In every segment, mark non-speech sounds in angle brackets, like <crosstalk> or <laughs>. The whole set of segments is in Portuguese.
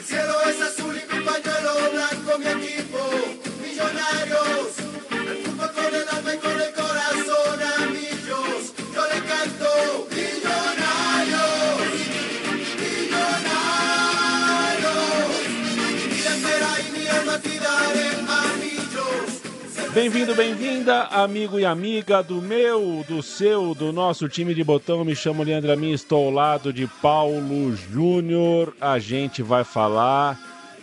El cielo Bem-vindo, bem-vinda, amigo e amiga do meu, do seu, do nosso time de botão. Me chamo Leandro Amin, estou ao lado de Paulo Júnior. A gente vai falar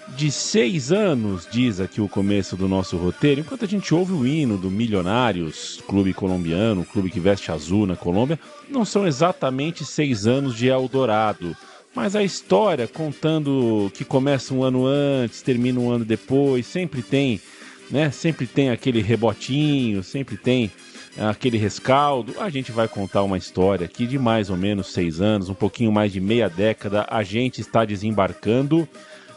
de seis anos, diz aqui o começo do nosso roteiro, enquanto a gente ouve o hino do Milionários, clube colombiano, clube que veste azul na Colômbia, não são exatamente seis anos de Eldorado. Mas a história contando que começa um ano antes, termina um ano depois, sempre tem né? Sempre tem aquele rebotinho, sempre tem aquele rescaldo. A gente vai contar uma história aqui de mais ou menos seis anos, um pouquinho mais de meia década. A gente está desembarcando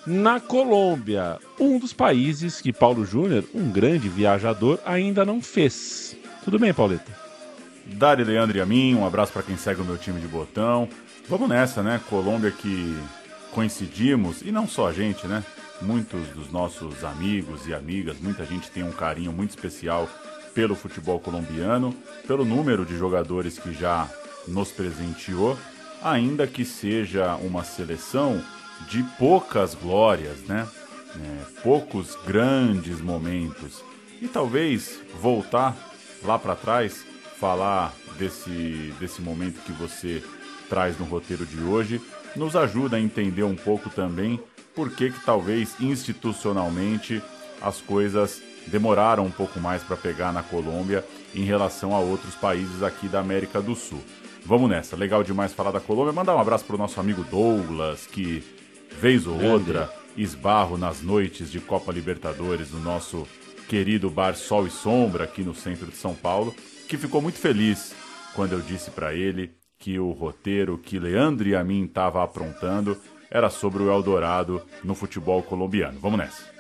na Colômbia, um dos países que Paulo Júnior, um grande viajador, ainda não fez. Tudo bem, Pauleta? Dari, Leandro e a mim, um abraço para quem segue o meu time de botão. Vamos nessa, né? Colômbia que coincidimos, e não só a gente, né? Muitos dos nossos amigos e amigas, muita gente tem um carinho muito especial pelo futebol colombiano, pelo número de jogadores que já nos presenteou, ainda que seja uma seleção de poucas glórias, né? É, poucos grandes momentos. E talvez voltar lá para trás, falar desse, desse momento que você traz no roteiro de hoje, nos ajuda a entender um pouco também por que, que talvez institucionalmente as coisas demoraram um pouco mais para pegar na Colômbia em relação a outros países aqui da América do Sul. Vamos nessa, legal demais falar da Colômbia. Mandar um abraço para o nosso amigo Douglas, que vez ou outra esbarro nas noites de Copa Libertadores no nosso querido bar Sol e Sombra aqui no centro de São Paulo, que ficou muito feliz quando eu disse para ele que o roteiro que Leandro e a mim estava aprontando era sobre o Eldorado no futebol colombiano. Vamos nessa.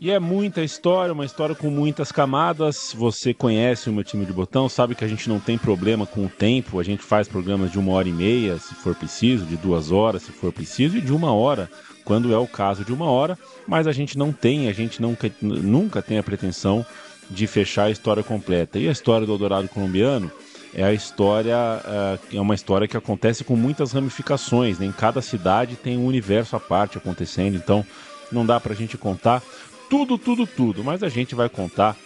E é muita história, uma história com muitas camadas. Você conhece o meu time de botão, sabe que a gente não tem problema com o tempo. A gente faz programas de uma hora e meia, se for preciso, de duas horas, se for preciso, e de uma hora, quando é o caso de uma hora. Mas a gente não tem, a gente nunca, nunca tem a pretensão de fechar a história completa. E a história do Eldorado colombiano é a história, é uma história que acontece com muitas ramificações. Né? Em cada cidade tem um universo à parte acontecendo, então não dá para a gente contar tudo, tudo, tudo, mas a gente vai contar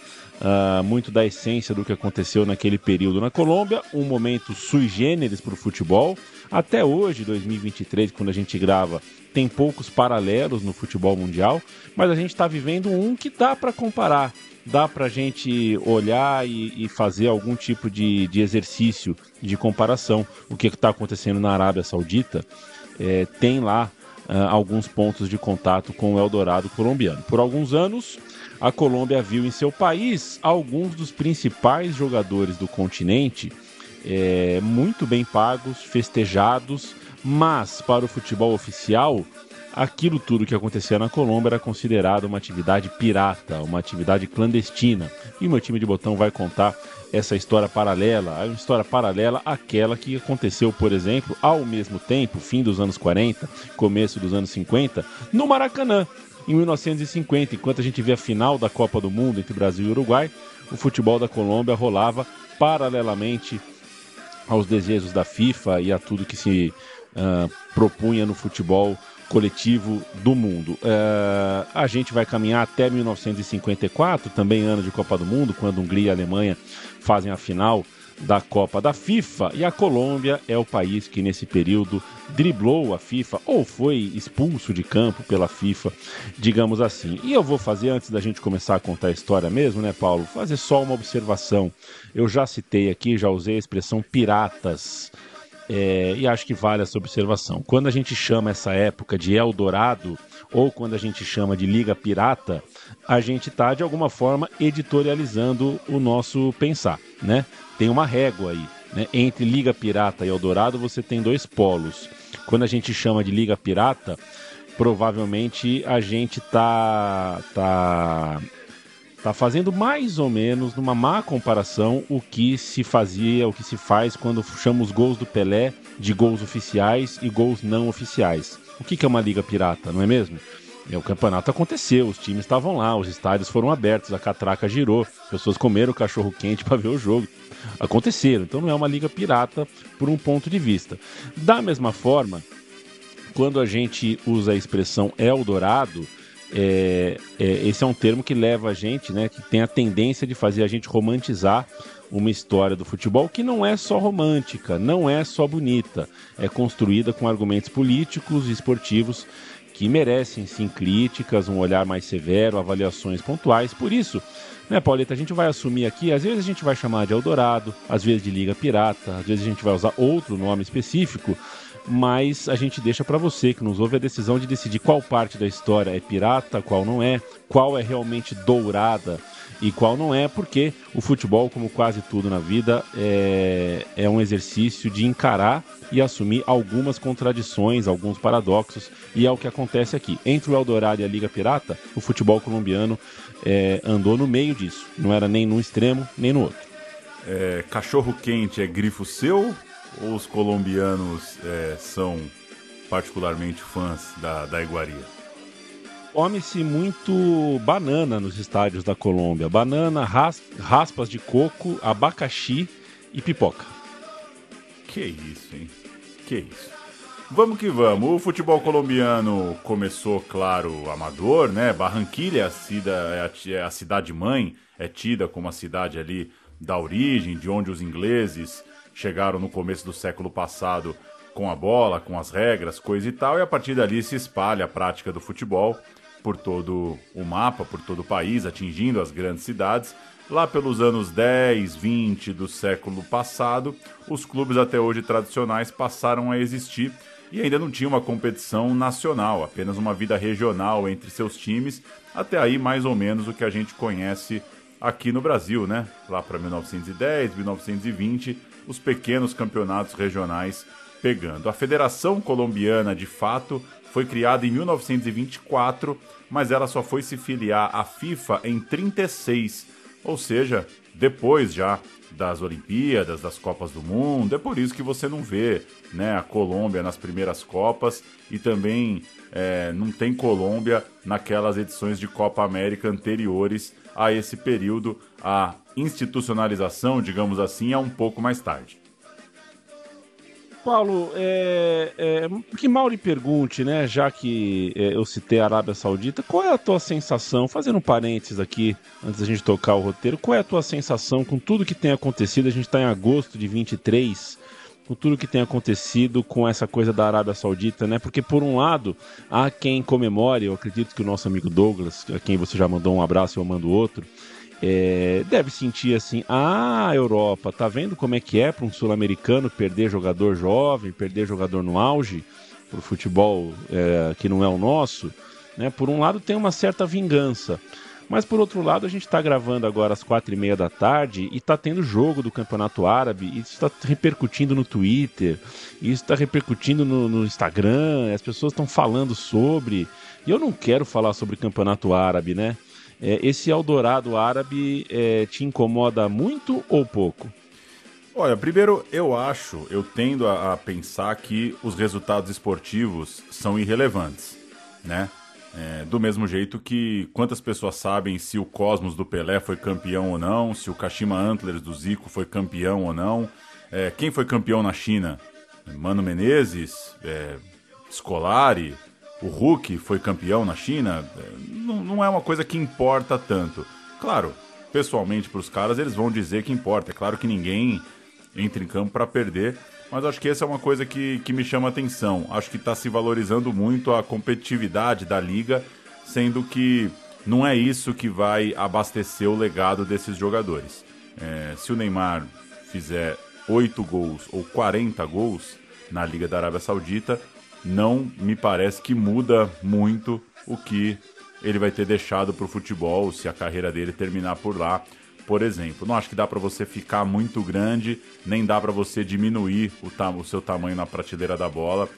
uh, muito da essência do que aconteceu naquele período na Colômbia, um momento sui generis para o futebol. Até hoje, 2023, quando a gente grava, tem poucos paralelos no futebol mundial, mas a gente está vivendo um que dá para comparar, dá para a gente olhar e, e, fazer algum tipo de, de exercício de comparação. O que está acontecendo na Arábia Saudita é, tem lá uh, alguns pontos de contato com o Eldorado colombiano. Por alguns anos, a Colômbia viu em seu país alguns dos principais jogadores do continente é, muito bem pagos, festejados, mas para o futebol oficial, aquilo tudo que acontecia na Colômbia era considerado uma atividade pirata, uma atividade clandestina. E o meu time de botão vai contar essa história paralela, a história paralela àquela que aconteceu, por exemplo, ao mesmo tempo, fim dos anos 40, começo dos anos 50, no Maracanã, em 1950, enquanto a gente via a final da Copa do Mundo entre Brasil e Uruguai, o futebol da Colômbia rolava paralelamente aos desejos da FIFA e a tudo que se uh, propunha no futebol coletivo do mundo. Uh, a gente vai caminhar até 1954, também ano de Copa do Mundo, quando Hungria e Alemanha fazem a final da Copa da FIFA e a Colômbia é o país que nesse período driblou a FIFA ou foi expulso de campo pela FIFA, digamos assim. E eu vou fazer antes da gente começar a contar a história mesmo, né, Paulo? Fazer só uma observação. Eu já citei aqui, já usei a expressão piratas é, e acho que vale essa observação. Quando a gente chama essa época de Eldorado, ou quando a gente chama de Liga Pirata, a gente está, de alguma forma, editorializando o nosso pensar, né? Tem uma régua aí, né? Entre Liga Pirata e Eldorado, você tem dois polos. Quando a gente chama de Liga Pirata, provavelmente a gente tá, tá Tá fazendo mais ou menos, numa má comparação, o que se fazia, o que se faz quando chama os gols do Pelé de gols oficiais e gols não oficiais. O que, que é uma liga pirata, não é mesmo? É, o campeonato aconteceu, os times estavam lá, os estádios foram abertos, a catraca girou, pessoas comeram cachorro quente <laughs> para ver o jogo. Aconteceram, então não é uma liga pirata por um ponto de vista. Da mesma forma, quando a gente usa a expressão Eldorado, é, é, esse é um termo que leva a gente, né, que tem a tendência de fazer a gente romantizar uma história do futebol que não é só romântica, não é só bonita, é construída com argumentos políticos e esportivos que merecem sim críticas, um olhar mais severo, avaliações pontuais. Por isso, né, Pauleta, a gente vai assumir aqui, às vezes a gente vai chamar de Eldorado, às vezes de Liga Pirata, às vezes a gente vai usar outro nome específico, mas a gente deixa para você que nos ouve a decisão de decidir qual parte da história é pirata, qual não é, qual é realmente dourada e qual não é, porque o futebol, como quase tudo na vida, é, é um exercício de encarar e assumir algumas contradições, alguns paradoxos, e é o que acontece aqui. Entre o Eldorado e a Liga Pirata, o futebol colombiano é, andou no meio disso, não era nem num extremo nem no outro. É, cachorro quente é grifo seu ou os colombianos é, são particularmente fãs da, da iguaria? come-se muito banana nos estádios da Colômbia. Banana, ras, raspas de coco, abacaxi e pipoca. Que isso, hein? Que isso. Vamos que vamos. O futebol colombiano começou, claro, amador, né? Barranquilha, a, cida, é, é a cidade mãe, é tida como a cidade ali da origem, de onde os ingleses chegaram no começo do século passado com a bola, com as regras, coisa e tal, e a partir dali se espalha a prática do futebol por todo o mapa, por todo o país, atingindo as grandes cidades. Lá pelos anos 10, 20 do século passado, os clubes até hoje tradicionais passaram a existir e ainda não tinha uma competição nacional, apenas uma vida regional entre seus times, até aí mais ou menos o que a gente conhece aqui no Brasil, né? Lá para 1910, 1920, os pequenos campeonatos regionais pegando. A Federação Colombiana, de fato, foi criada em 1924, mas ela só foi se filiar à FIFA em 36, ou seja, depois já das Olimpíadas, das Copas do Mundo. É por isso que você não vê né, a Colômbia nas primeiras Copas e também é, não tem Colômbia naquelas edições de Copa América anteriores a esse período. A institucionalização, digamos assim, é um pouco mais tarde. Paulo, é, é, que mal lhe pergunte, né? Já que é, eu citei a Arábia Saudita, qual é a tua sensação, fazendo um parênteses aqui, antes da gente tocar o roteiro, qual é a tua sensação com tudo que tem acontecido? A gente está em agosto de 23, com tudo que tem acontecido com essa coisa da Arábia Saudita, né? Porque, por um lado, há quem comemore, eu acredito que o nosso amigo Douglas, a quem você já mandou um abraço, eu mando outro é, deve sentir assim: ah, Europa, tá vendo como é que é para um sul-americano perder jogador jovem, perder jogador no auge, para o futebol é, que não é o nosso? Né? Por um lado, tem uma certa vingança. Mas por outro lado, a gente está gravando agora às quatro e meia da tarde e está tendo jogo do Campeonato Árabe. E isso está repercutindo no Twitter, isso está repercutindo no, no Instagram. As pessoas estão falando sobre. E eu não quero falar sobre Campeonato Árabe, né? É, esse Eldorado árabe é, te incomoda muito ou pouco? Olha, primeiro eu acho, eu tendo a, a, pensar que os resultados esportivos são irrelevantes, né? É, do mesmo jeito que quantas pessoas sabem se o Cosmos do Pelé foi campeão ou não, se o Kashima Antlers do Zico foi campeão ou não, é, quem foi campeão na China? Mano Menezes, é, Scolari, o Hulk foi campeão na China, é, não, não é uma coisa que importa tanto. Claro, pessoalmente para os caras eles vão dizer que importa. É claro que ninguém entra em campo para perder, mas acho que essa é uma coisa que, que me chama atenção. Acho que está se valorizando muito a competitividade da liga, sendo que não é isso que vai abastecer o legado desses jogadores. É, se o Neymar fizer 8 gols ou 40 gols na Liga da Arábia Saudita, não me parece que muda muito o que ele vai ter deixado para o futebol se a carreira dele terminar por lá, por exemplo. Não acho que dá para você ficar muito grande, nem dá para você diminuir o, o seu tamanho na prateleira da bola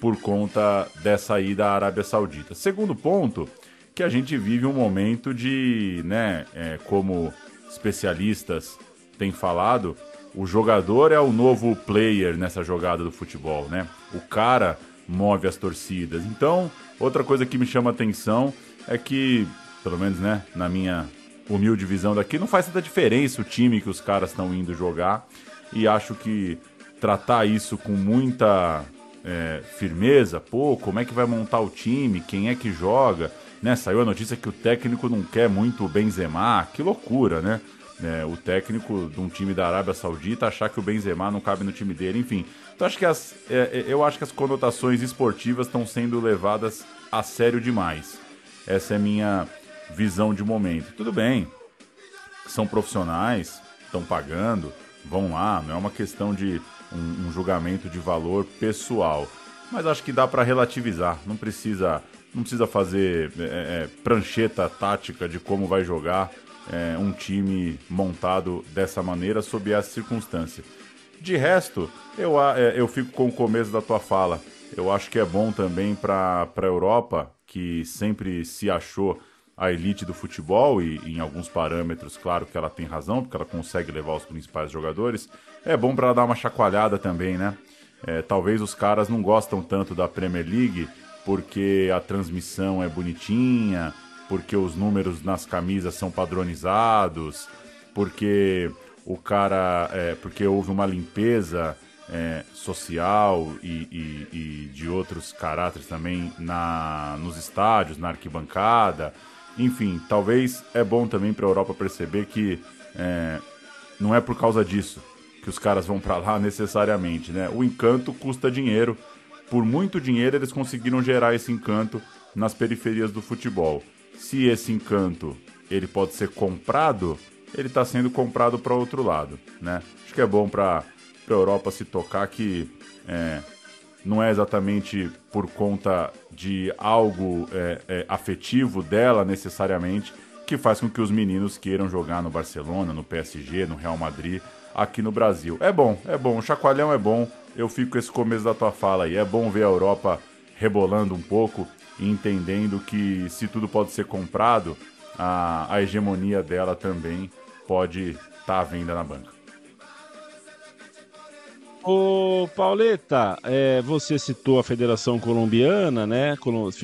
por conta dessa ida à Arábia Saudita. Segundo ponto, que a gente vive um momento de, né, é, como especialistas têm falado, o jogador é o novo player nessa jogada do futebol, né? O cara move as torcidas. Então, outra coisa que me chama atenção é que, pelo menos né, na minha humilde visão daqui, não faz tanta diferença o time que os caras estão indo jogar. E acho que tratar isso com muita é, firmeza, pô, como é que vai montar o time, quem é que joga, né? Saiu a notícia que o técnico não quer muito o Benzema, que loucura, né? É, o técnico de um time da Arábia Saudita achar que o Benzema não cabe no time dele, enfim. Então acho que as, é, é eu acho que as conotações esportivas estão sendo levadas a sério demais. Essa é a minha visão de momento. Tudo bem, são profissionais, estão pagando, vão lá, não é uma questão de um, um julgamento de valor pessoal. Mas acho que dá para relativizar, não precisa, não precisa fazer é, é, prancheta tática de como vai jogar é, um time montado dessa maneira sob essa circunstância. De resto, eu, é, eu fico com o começo da tua fala. Eu acho que é bom também para a Europa, que sempre se achou a elite do futebol e em alguns parâmetros, claro que ela tem razão, porque ela consegue levar os principais jogadores. É bom para dar uma chacoalhada também, né? É, talvez os caras não gostam tanto da Premier League porque a transmissão é bonitinha, porque os números nas camisas são padronizados, porque o cara, é, porque houve uma limpeza é, social e, e, e, de outros caráteres também na, nos estádios, na arquibancada. Enfim, talvez é bom também para a Europa perceber que é, não é por causa disso que os caras vão para lá <laughs> necessariamente, né? O encanto custa dinheiro. Por muito dinheiro eles conseguiram gerar esse encanto nas periferias do futebol. Se esse encanto ele pode ser comprado, ele está sendo comprado para outro lado, né? Acho que é bom para a Europa se tocar que é, não é exatamente por conta de algo é, é, afetivo dela necessariamente que faz com que os meninos queiram jogar no Barcelona, no PSG, no Real Madrid, aqui no Brasil. É bom, é bom, o chacoalhão é bom. Eu fico com esse começo da tua fala aí. É bom ver a Europa rebolando um pouco entendendo que se tudo pode ser comprado, a, a hegemonia dela também pode estar tá à venda na banca. Ô, Pauleta, é, você citou a Federação Colombiana, né?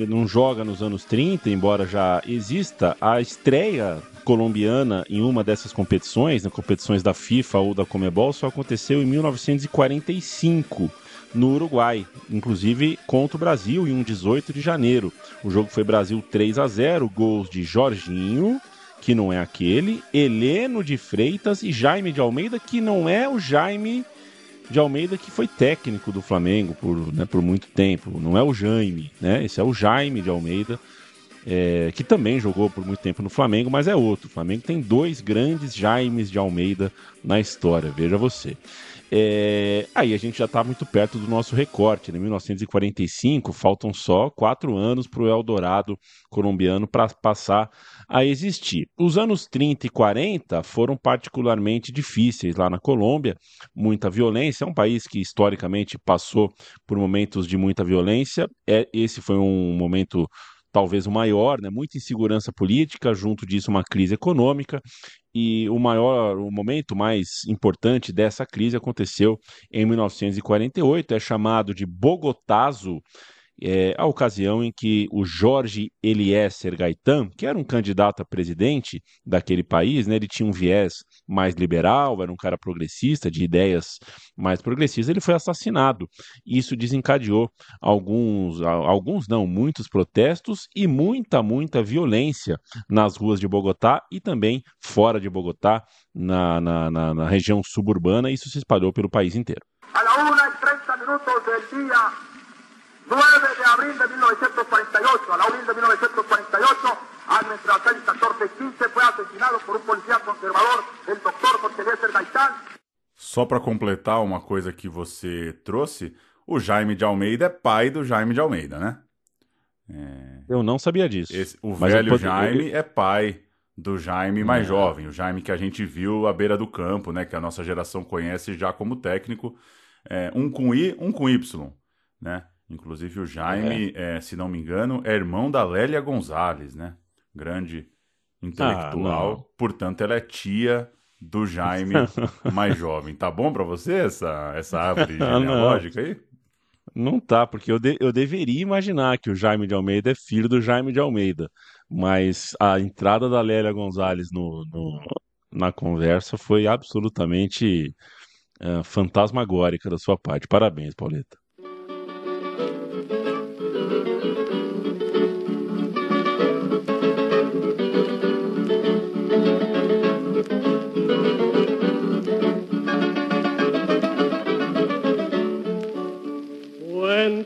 Não joga nos anos 30, embora já exista. A estreia colombiana em uma dessas competições, né, competições da FIFA ou da Comebol, só aconteceu em 1945 no Uruguai, inclusive contra o Brasil em um 18 de janeiro. O jogo foi Brasil 3 a 0, gols de Jorginho, que não é aquele, Heleno de Freitas e Jaime de Almeida, que não é o Jaime de Almeida, que foi técnico do Flamengo por, né, por muito tempo. Não é o Jaime, né? Esse é o Jaime de Almeida, é, que também jogou por muito tempo no Flamengo, mas é outro. O Flamengo tem dois grandes Jaimes de Almeida na história, veja você. É, aí a gente já está muito perto do nosso recorte. Em né? 1945, faltam só quatro anos para o Eldorado colombiano para passar a existir. Os anos 30 e 40 foram particularmente difíceis lá na Colômbia, muita violência. É um país que historicamente passou por momentos de muita violência. É, esse foi um momento talvez o maior, né? muita insegurança política, junto disso uma crise econômica, e o maior, o momento mais importante dessa crise aconteceu em 1948, é chamado de Bogotazo, é, a ocasião em que o Jorge Eliezer Gaetan, que era um candidato a presidente daquele país, né, ele tinha um viés mais liberal, era um cara progressista, de ideias mais progressistas, ele foi assassinado. Isso desencadeou alguns, alguns não, muitos protestos e muita, muita violência nas ruas de Bogotá e também fora de Bogotá, na, na, na, na região suburbana, isso se espalhou pelo país inteiro. A la una y 30 minutos 9 de abril de 1948, a la abril de 1948, a nuestra 6, 14, 15 fue asesinado por un policía conservador, el doctor José Eliezer Gaitán. Só para completar uma coisa que você trouxe, o Jaime de Almeida é pai do Jaime de Almeida, né? É... Eu não sabia disso. Esse, o velho Jaime é pai do Jaime mais é. jovem, o Jaime que a gente viu à beira do campo, né? Que a nossa geração conhece já como técnico. É, um com I, um com Y, né? Inclusive o Jaime, é. É, se não me engano, é irmão da Lélia Gonzalez, né? Grande intelectual. Ah, Portanto, ela é tia do Jaime <laughs> mais jovem. Tá bom para você essa, essa árvore <laughs> genealógica aí? Não tá, porque eu, de, eu deveria imaginar que o Jaime de Almeida é filho do Jaime de Almeida. Mas a entrada da Lélia Gonzalez no, no na conversa foi absolutamente uh, fantasmagórica da sua parte. Parabéns, Pauleta.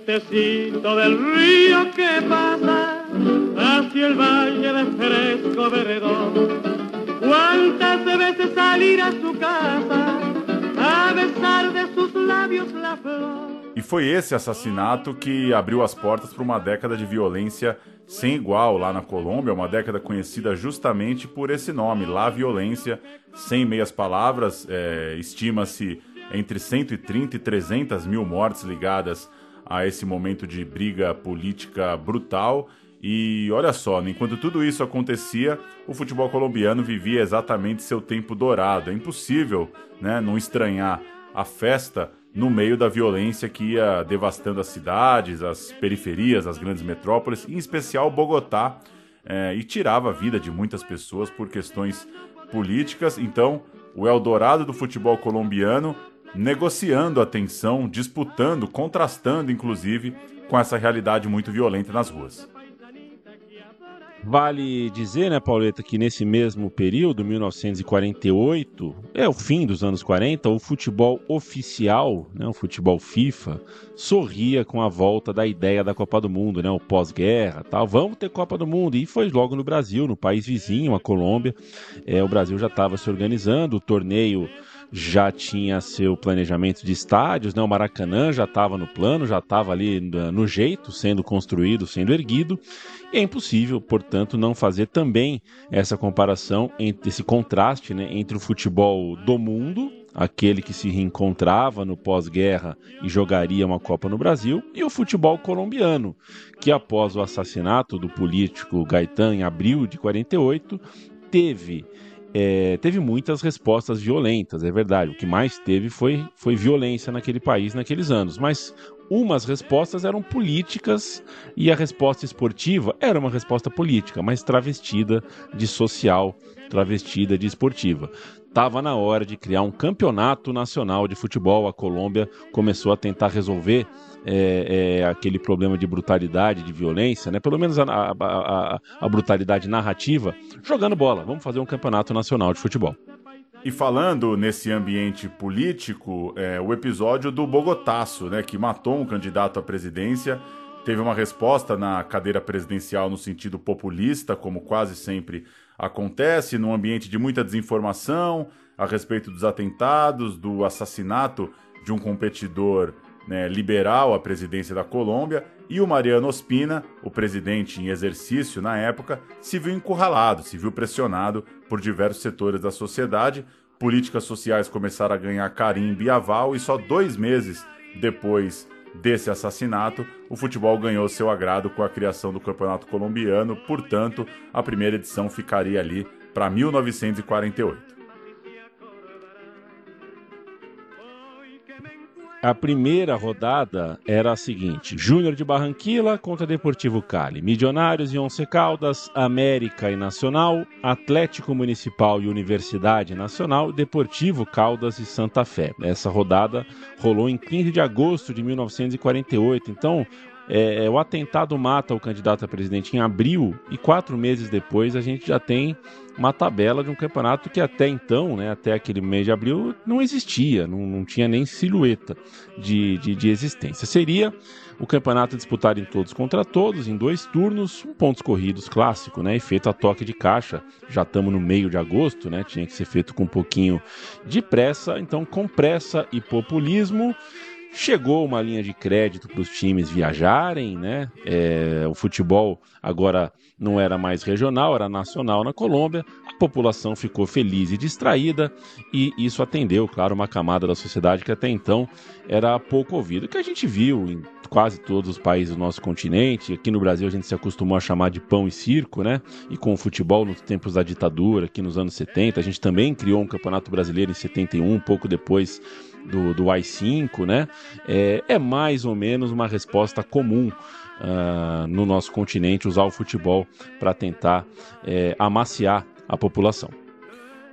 Del río que pasa hacia el valle de fresco veredor. ¿Cuántas veces salir a su casa a besar de sus labios la flor? E foi esse assassinato que abriu as portas para uma década de violência sem igual lá na Colômbia, uma década conhecida justamente por esse nome, La Violência, sem meias palavras, é, estima-se entre 130 e 300 mil mortes ligadas a esse momento de briga política brutal. E olha só, enquanto tudo isso acontecia, o futebol colombiano vivia exatamente seu tempo dourado. É impossível né, não estranhar a festa no meio da violência que ia devastando as cidades, as periferias, as grandes metrópoles, em especial Bogotá, é, e tirava a vida de muitas pessoas por questões políticas. Então, o Eldorado do futebol colombiano negociando a tensão, disputando, contrastando inclusive com essa realidade muito violenta nas ruas. Vale dizer, né, Pauleta, que nesse mesmo período, 1948, é o fim dos anos 40, o futebol oficial, né, o futebol FIFA, sorria com a volta da ideia da Copa do Mundo, né, o pós-guerra, tal. Vamos ter Copa do Mundo e foi logo no Brasil, no país vizinho, a Colômbia. É, o Brasil já estava se organizando, o torneio já tinha seu planejamento de estádios, né? O Maracanã já estava no plano, já estava ali no jeito, sendo construído, sendo erguido. E é impossível, portanto, não fazer também essa comparação, entre, esse contraste né, entre o futebol do mundo, aquele que se reencontrava no pós-guerra e jogaria uma Copa no Brasil, e o futebol colombiano, que após o assassinato do político Gaetan em abril de 48, teve é, teve muitas respostas violentas, é verdade. O que mais teve foi, foi violência naquele país naqueles anos. Mas umas respostas eram políticas e a resposta esportiva era uma resposta política, mas travestida de social, travestida de esportiva. Estava na hora de criar um campeonato nacional de futebol. A Colômbia começou a tentar resolver é, é, aquele problema de brutalidade, de violência, né? pelo menos a, a, a, a brutalidade narrativa, jogando bola. Vamos fazer um campeonato nacional de futebol. E falando nesse ambiente político, é, o episódio do Bogotaço, né, que matou um candidato à presidência, teve uma resposta na cadeira presidencial no sentido populista, como quase sempre acontece, num ambiente de muita desinformação a respeito dos atentados, do assassinato de um competidor né, liberal à presidência da Colômbia, e o Mariano Ospina, o presidente em exercício na época, se viu encurralado, se viu pressionado por diversos setores da sociedade. Políticas sociais começaram a ganhar carimbo e aval, e só dois meses depois desse assassinato, o futebol ganhou seu agrado com a criação do Campeonato Colombiano, portanto, a primeira edição ficaria ali para 1948. A primeira rodada era a seguinte: Júnior de Barranquilla contra Deportivo Cali, Milionários e Once Caldas, América e Nacional, Atlético Municipal e Universidade Nacional, Deportivo Caldas e Santa Fé. Essa rodada rolou em 15 de agosto de 1948. Então, é, o atentado mata o candidato a presidente em abril e quatro meses depois a gente já tem uma tabela de um campeonato que até então, né, até aquele mês de abril, não existia, não, não tinha nem silhueta de, de, de existência. Seria o campeonato disputado em todos contra todos, em dois turnos, um pontos corridos clássico, né? E feito a toque de caixa. Já estamos no meio de agosto, né? Tinha que ser feito com um pouquinho de pressa. Então, com pressa e populismo, Chegou uma linha de crédito para os times viajarem, né? É, o futebol agora não era mais regional, era nacional na Colômbia. A população ficou feliz e distraída e isso atendeu, claro, uma camada da sociedade que até então era pouco ouvida. Que a gente viu em quase todos os países do nosso continente. Aqui no Brasil a gente se acostumou a chamar de pão e circo, né? E com o futebol nos tempos da ditadura, aqui nos anos 70, a gente também criou um campeonato brasileiro em 71, pouco depois do, do AI-5, né? É, é mais ou menos uma resposta comum uh, no nosso continente usar o futebol para tentar é, amaciar a população.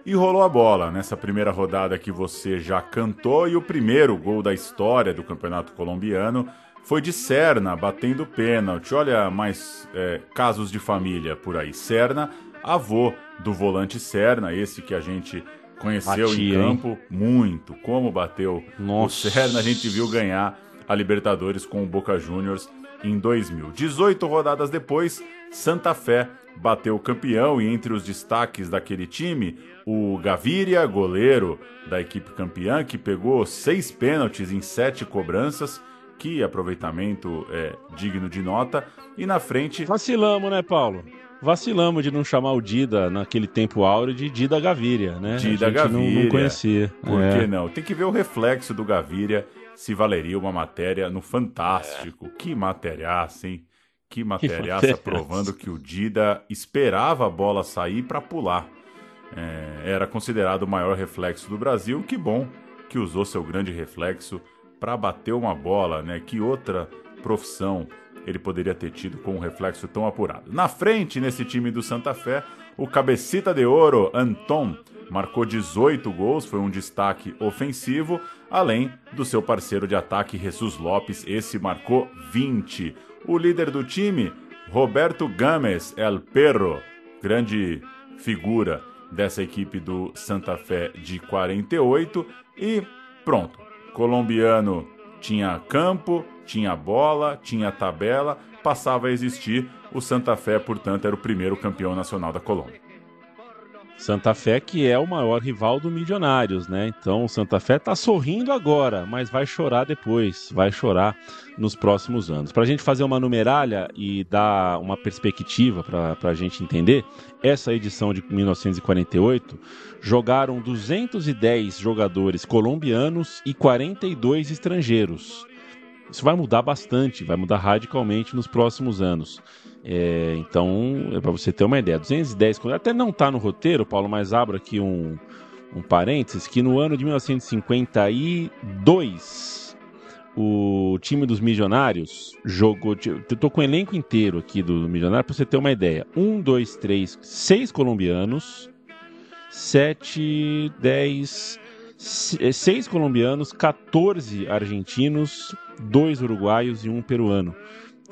E rolou a bola nessa primeira rodada que você já cantou e o primeiro gol da história do Campeonato Colombiano foi de Serna, batendo pênalti. Olha mais é, casos de família por aí. Serna, avô do volante Serna, esse que a gente conheceu Batia, em campo hein? muito. Como bateu Nossa. o Serna, a gente viu ganhar a Libertadores com o Boca Juniors em 2000. 18 rodadas depois, Santa Fé bateu o campeão e entre os destaques daquele time, o Gaviria, goleiro da equipe campeã, que pegou seis pênaltis em sete cobranças. Que aproveitamento é digno de nota. E na frente. Vacilamos, né, Paulo? Vacilamos de não chamar o Dida naquele tempo áureo de Dida Gaviria, né? Dida Gaviria. Não, não conhecia. Por é. que não? Tem que ver o reflexo do Gaviria se valeria uma matéria no Fantástico. É. Que materiaça, hein? Que materiaça provando que o Dida esperava a bola sair para pular. É, era considerado o maior reflexo do Brasil. Que bom que usou seu grande reflexo para bater uma bola, né? Que outra profissão ele poderia ter tido com um reflexo tão apurado. Na frente, nesse time do Santa Fé, o cabecita de ouro, Anton, marcou 18 gols, foi um destaque ofensivo, além do seu parceiro de ataque, Jesus Lopes, esse marcou 20. O líder do time, Roberto Games El Perro, grande figura dessa equipe do Santa Fé de 48 e pronto. Colombiano tinha campo, tinha bola, tinha tabela, passava a existir. O Santa Fé, portanto, era o primeiro campeão nacional da Colômbia. Santa Fé que é o maior rival do Milionários, né? Então o Santa Fé tá sorrindo agora, mas vai chorar depois, vai chorar nos próximos anos. Para a gente fazer uma numeralha e dar uma perspectiva para a gente entender, essa edição de 1948 jogaram 210 jogadores colombianos e 42 estrangeiros. Isso vai mudar bastante, vai mudar radicalmente nos próximos anos. É, então, é para você ter uma ideia, 210, até não está no roteiro, Paulo, mas abro aqui um, um parênteses, que no ano de 1952, o time dos Milionários jogou, eu tô com o elenco inteiro aqui do Milionário para você ter uma ideia, um, dois, três, seis colombianos, sete, dez, seis colombianos, 14 argentinos, dois uruguaios e um peruano.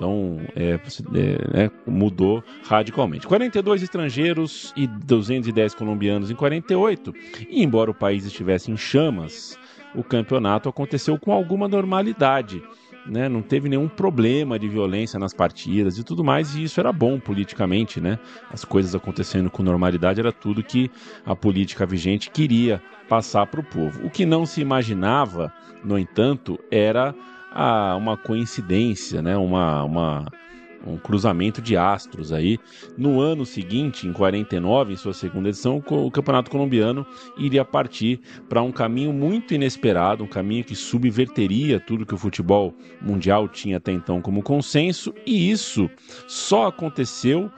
Então, é, é, é, mudou radicalmente. 42 estrangeiros e 210 colombianos em 48. E embora o país estivesse em chamas, o campeonato aconteceu com alguma normalidade. Né? Não teve nenhum problema de violência nas partidas e tudo mais, e isso era bom politicamente, né? As coisas acontecendo com normalidade era tudo que a política vigente queria passar para o povo. O que não se imaginava, no entanto, era a uma coincidência, né? uma, uma, um cruzamento de astros aí. No ano seguinte, em 49, em sua segunda edição, o Campeonato Colombiano iria partir para um caminho muito inesperado, um caminho que subverteria tudo que o futebol mundial tinha até então como consenso, e isso só aconteceu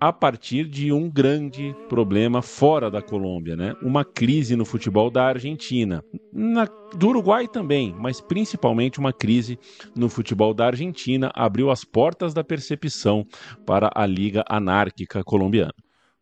a partir de um grande problema fora da Colômbia, né? Uma crise no futebol da Argentina, na, do Uruguai também, mas principalmente uma crise no futebol da Argentina abriu as portas da percepção para a Liga Anárquica Colombiana.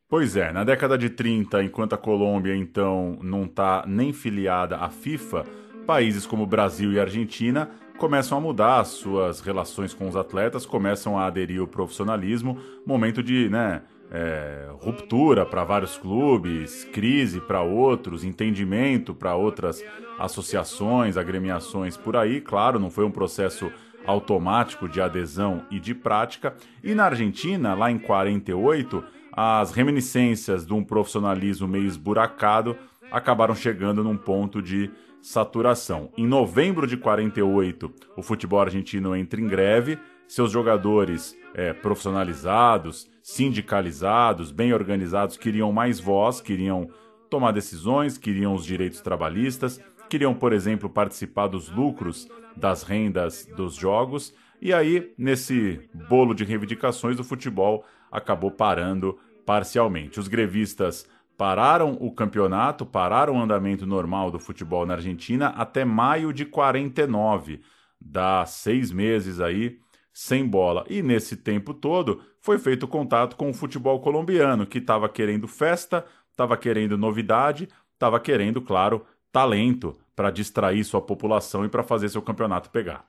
Pois é, na década de 30, enquanto a Colômbia então não está nem filiada à FIFA, países como Brasil e Argentina começam a mudar as suas relações com os atletas, começam a aderir ao profissionalismo, momento de né, é, ruptura para vários clubes, crise para outros, entendimento para outras associações, agremiações por aí. Claro, não foi um processo automático de adesão e de prática. E na Argentina, lá em 48, as reminiscências de um profissionalismo meio esburacado acabaram chegando num ponto de saturação. Em novembro de 48, o futebol argentino entra em greve, seus jogadores é, profissionalizados, sindicalizados, bem organizados, queriam mais voz, queriam tomar decisões, queriam os direitos trabalhistas, queriam, por exemplo, participar dos lucros das rendas dos jogos. E aí, nesse bolo de reivindicações, o futebol acabou parando parcialmente. Os grevistas pararam o campeonato, pararam o andamento normal do futebol na Argentina até maio de 49. Dá seis meses aí sem bola. E nesse tempo todo foi feito contato com o futebol colombiano, que estava querendo festa, estava querendo novidade, estava querendo, claro, talento para distrair sua população e para fazer seu campeonato pegar.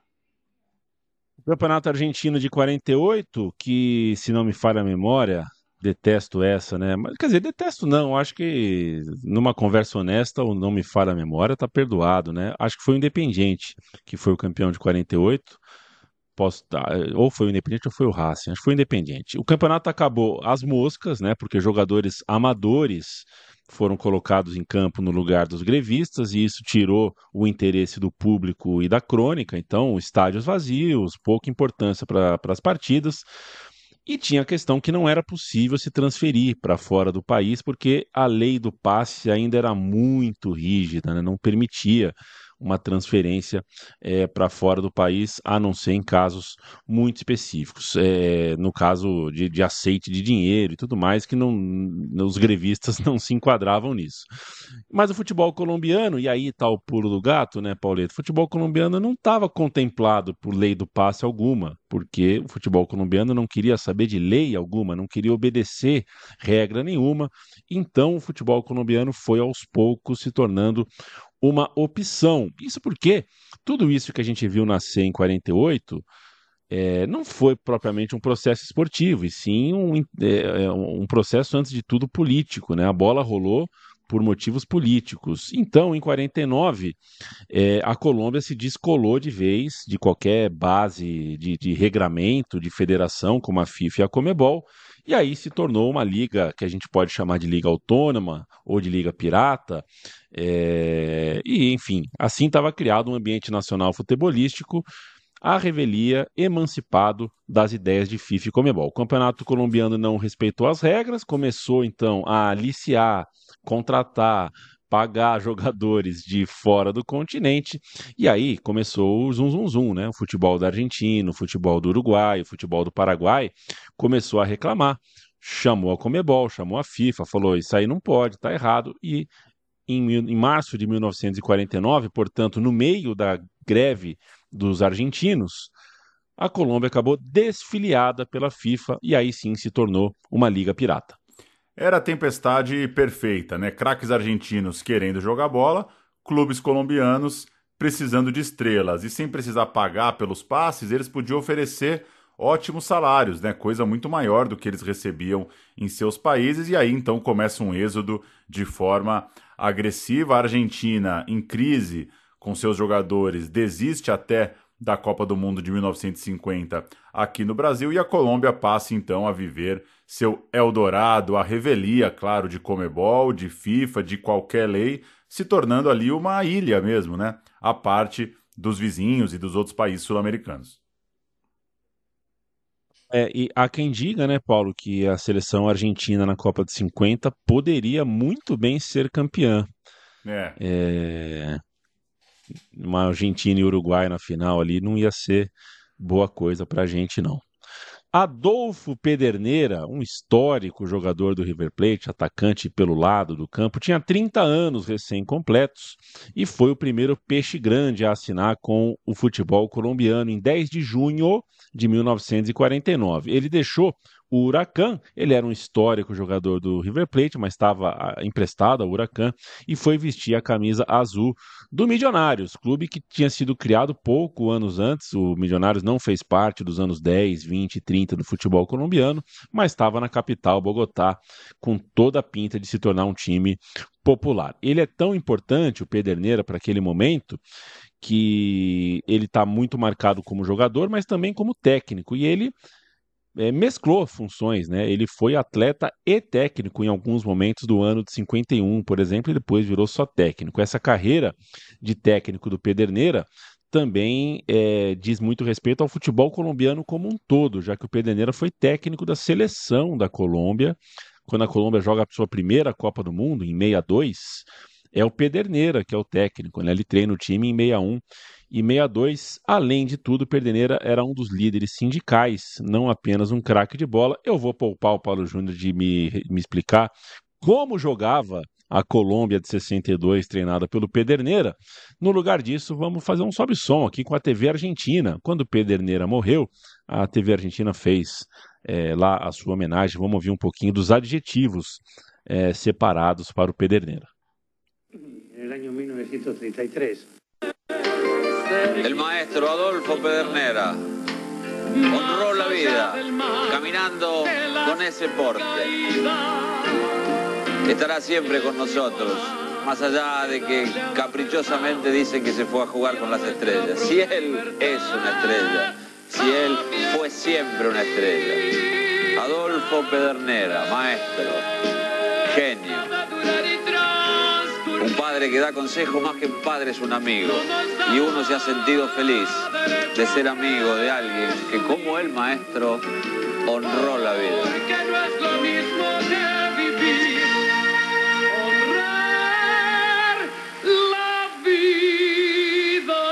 O campeonato argentino de 48, que se não me falha a memória, detesto essa, né? Mas quer dizer, detesto não, acho que numa conversa honesta ou não me falha a memória, tá perdoado, né? Acho que foi o Independiente que foi o campeão de 48 posso ou foi o Independente ou foi o Racing, acho que foi o Independente. O campeonato acabou às moscas, né, porque jogadores amadores foram colocados em campo no lugar dos grevistas e isso tirou o interesse do público e da crônica, então estádios vazios, pouca importância para as partidas. E tinha a questão que não era possível se transferir para fora do país, porque a lei do passe ainda era muito rígida, né? não permitia uma transferência é, para fora do país, a não ser em casos muito específicos. É, no caso de, de, aceite de dinheiro e tudo mais, que não, os grevistas <laughs> não se enquadravam nisso. Mas o futebol colombiano, e aí está o pulo do gato, né, Pauleto? O futebol colombiano não estava contemplado por lei do passe alguma, porque o futebol colombiano não queria saber de lei alguma, não queria obedecer regra nenhuma. Então o futebol colombiano foi aos poucos se tornando uma opção. Isso porque tudo isso que a gente viu nascer em 48 é, não foi propriamente um processo esportivo, e sim um, é, é, um processo, antes de tudo, político. Né? A bola rolou por motivos políticos. Então, em 49, é, a Colômbia se descolou de vez de qualquer base de, de regramento, de federação, como a FIFA e a Comebol, e aí se tornou uma liga que a gente pode chamar de liga autônoma ou de liga pirata. É... E, enfim, assim estava criado um ambiente nacional futebolístico a revelia emancipado das ideias de FIFA e Comebol. O campeonato colombiano não respeitou as regras, começou então a aliciar, contratar, pagar <laughs> jogadores de fora do continente. E aí começou o zum zum zum, né? O futebol da Argentina, o futebol do Uruguai, o futebol do Paraguai começou a reclamar. Chamou a Comebol, chamou a FIFA, falou: Isso aí não pode, tá errado. E em, em março de 1949, portanto, no meio da greve dos argentinos, a Colômbia acabou desfiliada pela FIFA e aí sim se tornou uma liga pirata. Era a tempestade perfeita, né? Craques argentinos querendo jogar bola, clubes colombianos precisando de estrelas e sem precisar pagar pelos passes, eles podiam oferecer ótimos salários, né? Coisa muito maior do que eles recebiam em seus países e aí então começa um êxodo de forma agressiva. A Argentina em crise com seus jogadores desiste até da Copa do Mundo de 1950 aqui no Brasil e a Colômbia passa então a viver seu Eldorado, a revelia, claro, de Comebol, de FIFA, de qualquer lei, se tornando ali uma ilha mesmo, né? A parte dos vizinhos e dos outros países sul-americanos. É, e há quem diga, né, Paulo, que a seleção argentina na Copa de 50 poderia muito bem ser campeã. É. é uma Argentina e Uruguai na final ali não ia ser boa coisa para a gente, não. Adolfo Pederneira, um histórico jogador do River Plate, atacante pelo lado do campo, tinha 30 anos recém-completos e foi o primeiro peixe grande a assinar com o futebol colombiano em 10 de junho de 1949. Ele deixou o Huracan, ele era um histórico jogador do River Plate, mas estava ah, emprestado ao Huracan e foi vestir a camisa azul do Milionários, clube que tinha sido criado pouco anos antes. O Milionários não fez parte dos anos 10, 20 e 30 do futebol colombiano, mas estava na capital, Bogotá, com toda a pinta de se tornar um time popular. Ele é tão importante, o Pederneira, para aquele momento, que ele está muito marcado como jogador, mas também como técnico. E ele é, mesclou funções, né? Ele foi atleta e técnico em alguns momentos do ano de 51, por exemplo, e depois virou só técnico. Essa carreira de técnico do Pederneira também é, diz muito respeito ao futebol colombiano como um todo, já que o Pederneira foi técnico da seleção da Colômbia, quando a Colômbia joga a sua primeira Copa do Mundo, em 62, é o Pederneira que é o técnico, né? ele treina o time em 61 e 62. Além de tudo, Perdeneira era um dos líderes sindicais, não apenas um craque de bola. Eu vou poupar o Paulo Júnior de me, me explicar como jogava a Colômbia de 62, treinada pelo Pederneira. No lugar disso, vamos fazer um sobe-som aqui com a TV Argentina. Quando o Pederneira morreu, a TV Argentina fez é, lá a sua homenagem. Vamos ouvir um pouquinho dos adjetivos é, separados para o Pederneira. El año 1933. El maestro Adolfo Pedernera honró la vida caminando con ese porte. Estará siempre con nosotros, más allá de que caprichosamente dicen que se fue a jugar con las estrellas. Si él es una estrella, si él fue siempre una estrella. Adolfo Pedernera, maestro, genio. Un padre que da consejo más que un padre es un amigo. Y uno se ha sentido feliz de ser amigo de alguien que como el maestro honró la vida. Porque no es lo mismo que vivir, honrar la vida.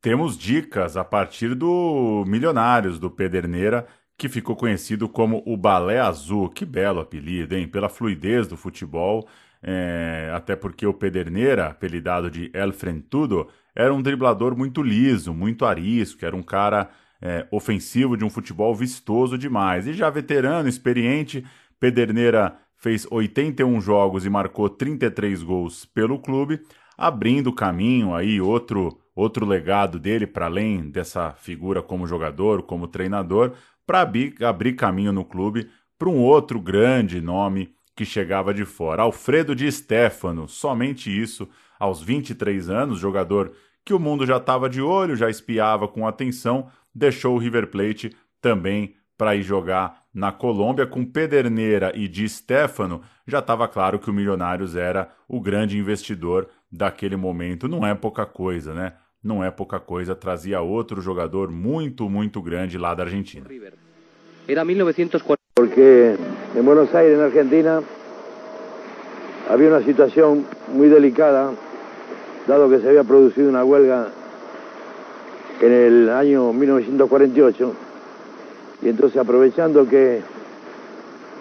Temos dicas a partir do Milionários do Pederneira, que ficou conhecido como o Balé Azul. Que belo apelido, hein? Pela fluidez do futebol, é, até porque o Pederneira, apelidado de El Frentudo, era um driblador muito liso, muito arisco, era um cara é, ofensivo de um futebol vistoso demais. E já veterano, experiente, Pederneira fez 81 jogos e marcou 33 gols pelo clube, abrindo caminho aí outro outro legado dele para além dessa figura como jogador, como treinador, para abrir, caminho no clube para um outro grande nome que chegava de fora, Alfredo Di Stefano, somente isso, aos 23 anos, jogador que o mundo já estava de olho, já espiava com atenção, deixou o River Plate também para ir jogar na Colômbia com Pederneira e Di Stefano, já estava claro que o Milionários era o grande investidor daquele momento. Não é pouca coisa, né? Não é pouca coisa, trazia outro jogador muito, muito grande lá da Argentina. Era 1940. porque en Buenos Aires, en Argentina, había una situación muy delicada, dado que se había producido una huelga en el año 1948, y entonces aprovechando que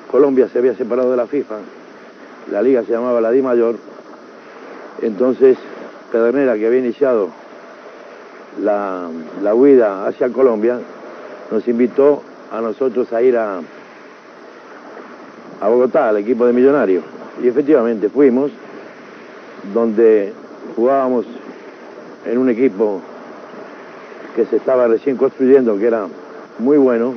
Colombia se había separado de la FIFA, la liga se llamaba la Di Mayor, entonces Pedernera, que había iniciado la, la huida hacia Colombia, nos invitó a nosotros a ir a, a Bogotá, al equipo de Millonarios. Y efectivamente fuimos, donde jugábamos en un equipo que se estaba recién construyendo, que era muy bueno,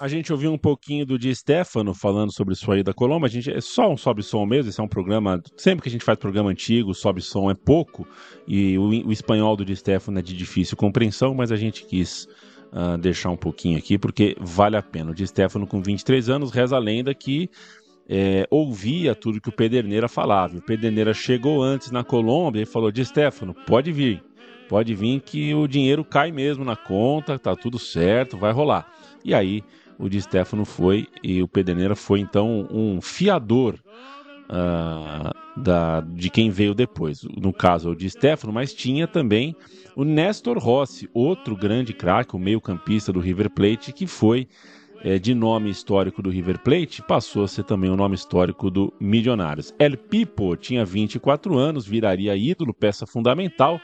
A gente ouviu um pouquinho do Di Stefano falando sobre sua ida à Colômbia. A gente é só um sobe som mesmo. Esse é um programa. Sempre que a gente faz programa antigo, sobe som é pouco. E o, o espanhol do Di Stefano é de difícil compreensão, mas a gente quis uh, deixar um pouquinho aqui porque vale a pena. O Di Stefano, com 23 anos, reza a lenda que é, ouvia tudo que o Pederneira falava. O Pederneira chegou antes na Colômbia e falou: Di Stefano, pode vir. Pode vir que o dinheiro cai mesmo na conta, tá tudo certo, vai rolar. E aí o Di Stefano foi e o Pederneira foi então um fiador uh, da, de quem veio depois. No caso, o Di Stefano, mas tinha também o Néstor Rossi, outro grande craque, o meio-campista do River Plate, que foi é, de nome histórico do River Plate, passou a ser também o nome histórico do Milionários. El Pipo tinha 24 anos, viraria ídolo, peça fundamental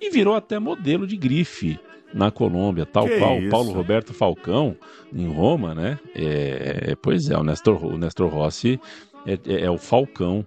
e virou até modelo de grife na Colômbia, tal Que qual isso? Paulo Roberto Falcão em Roma, né? É, pois é, o Nestor, o Nestor Rossi é, é- é o Falcão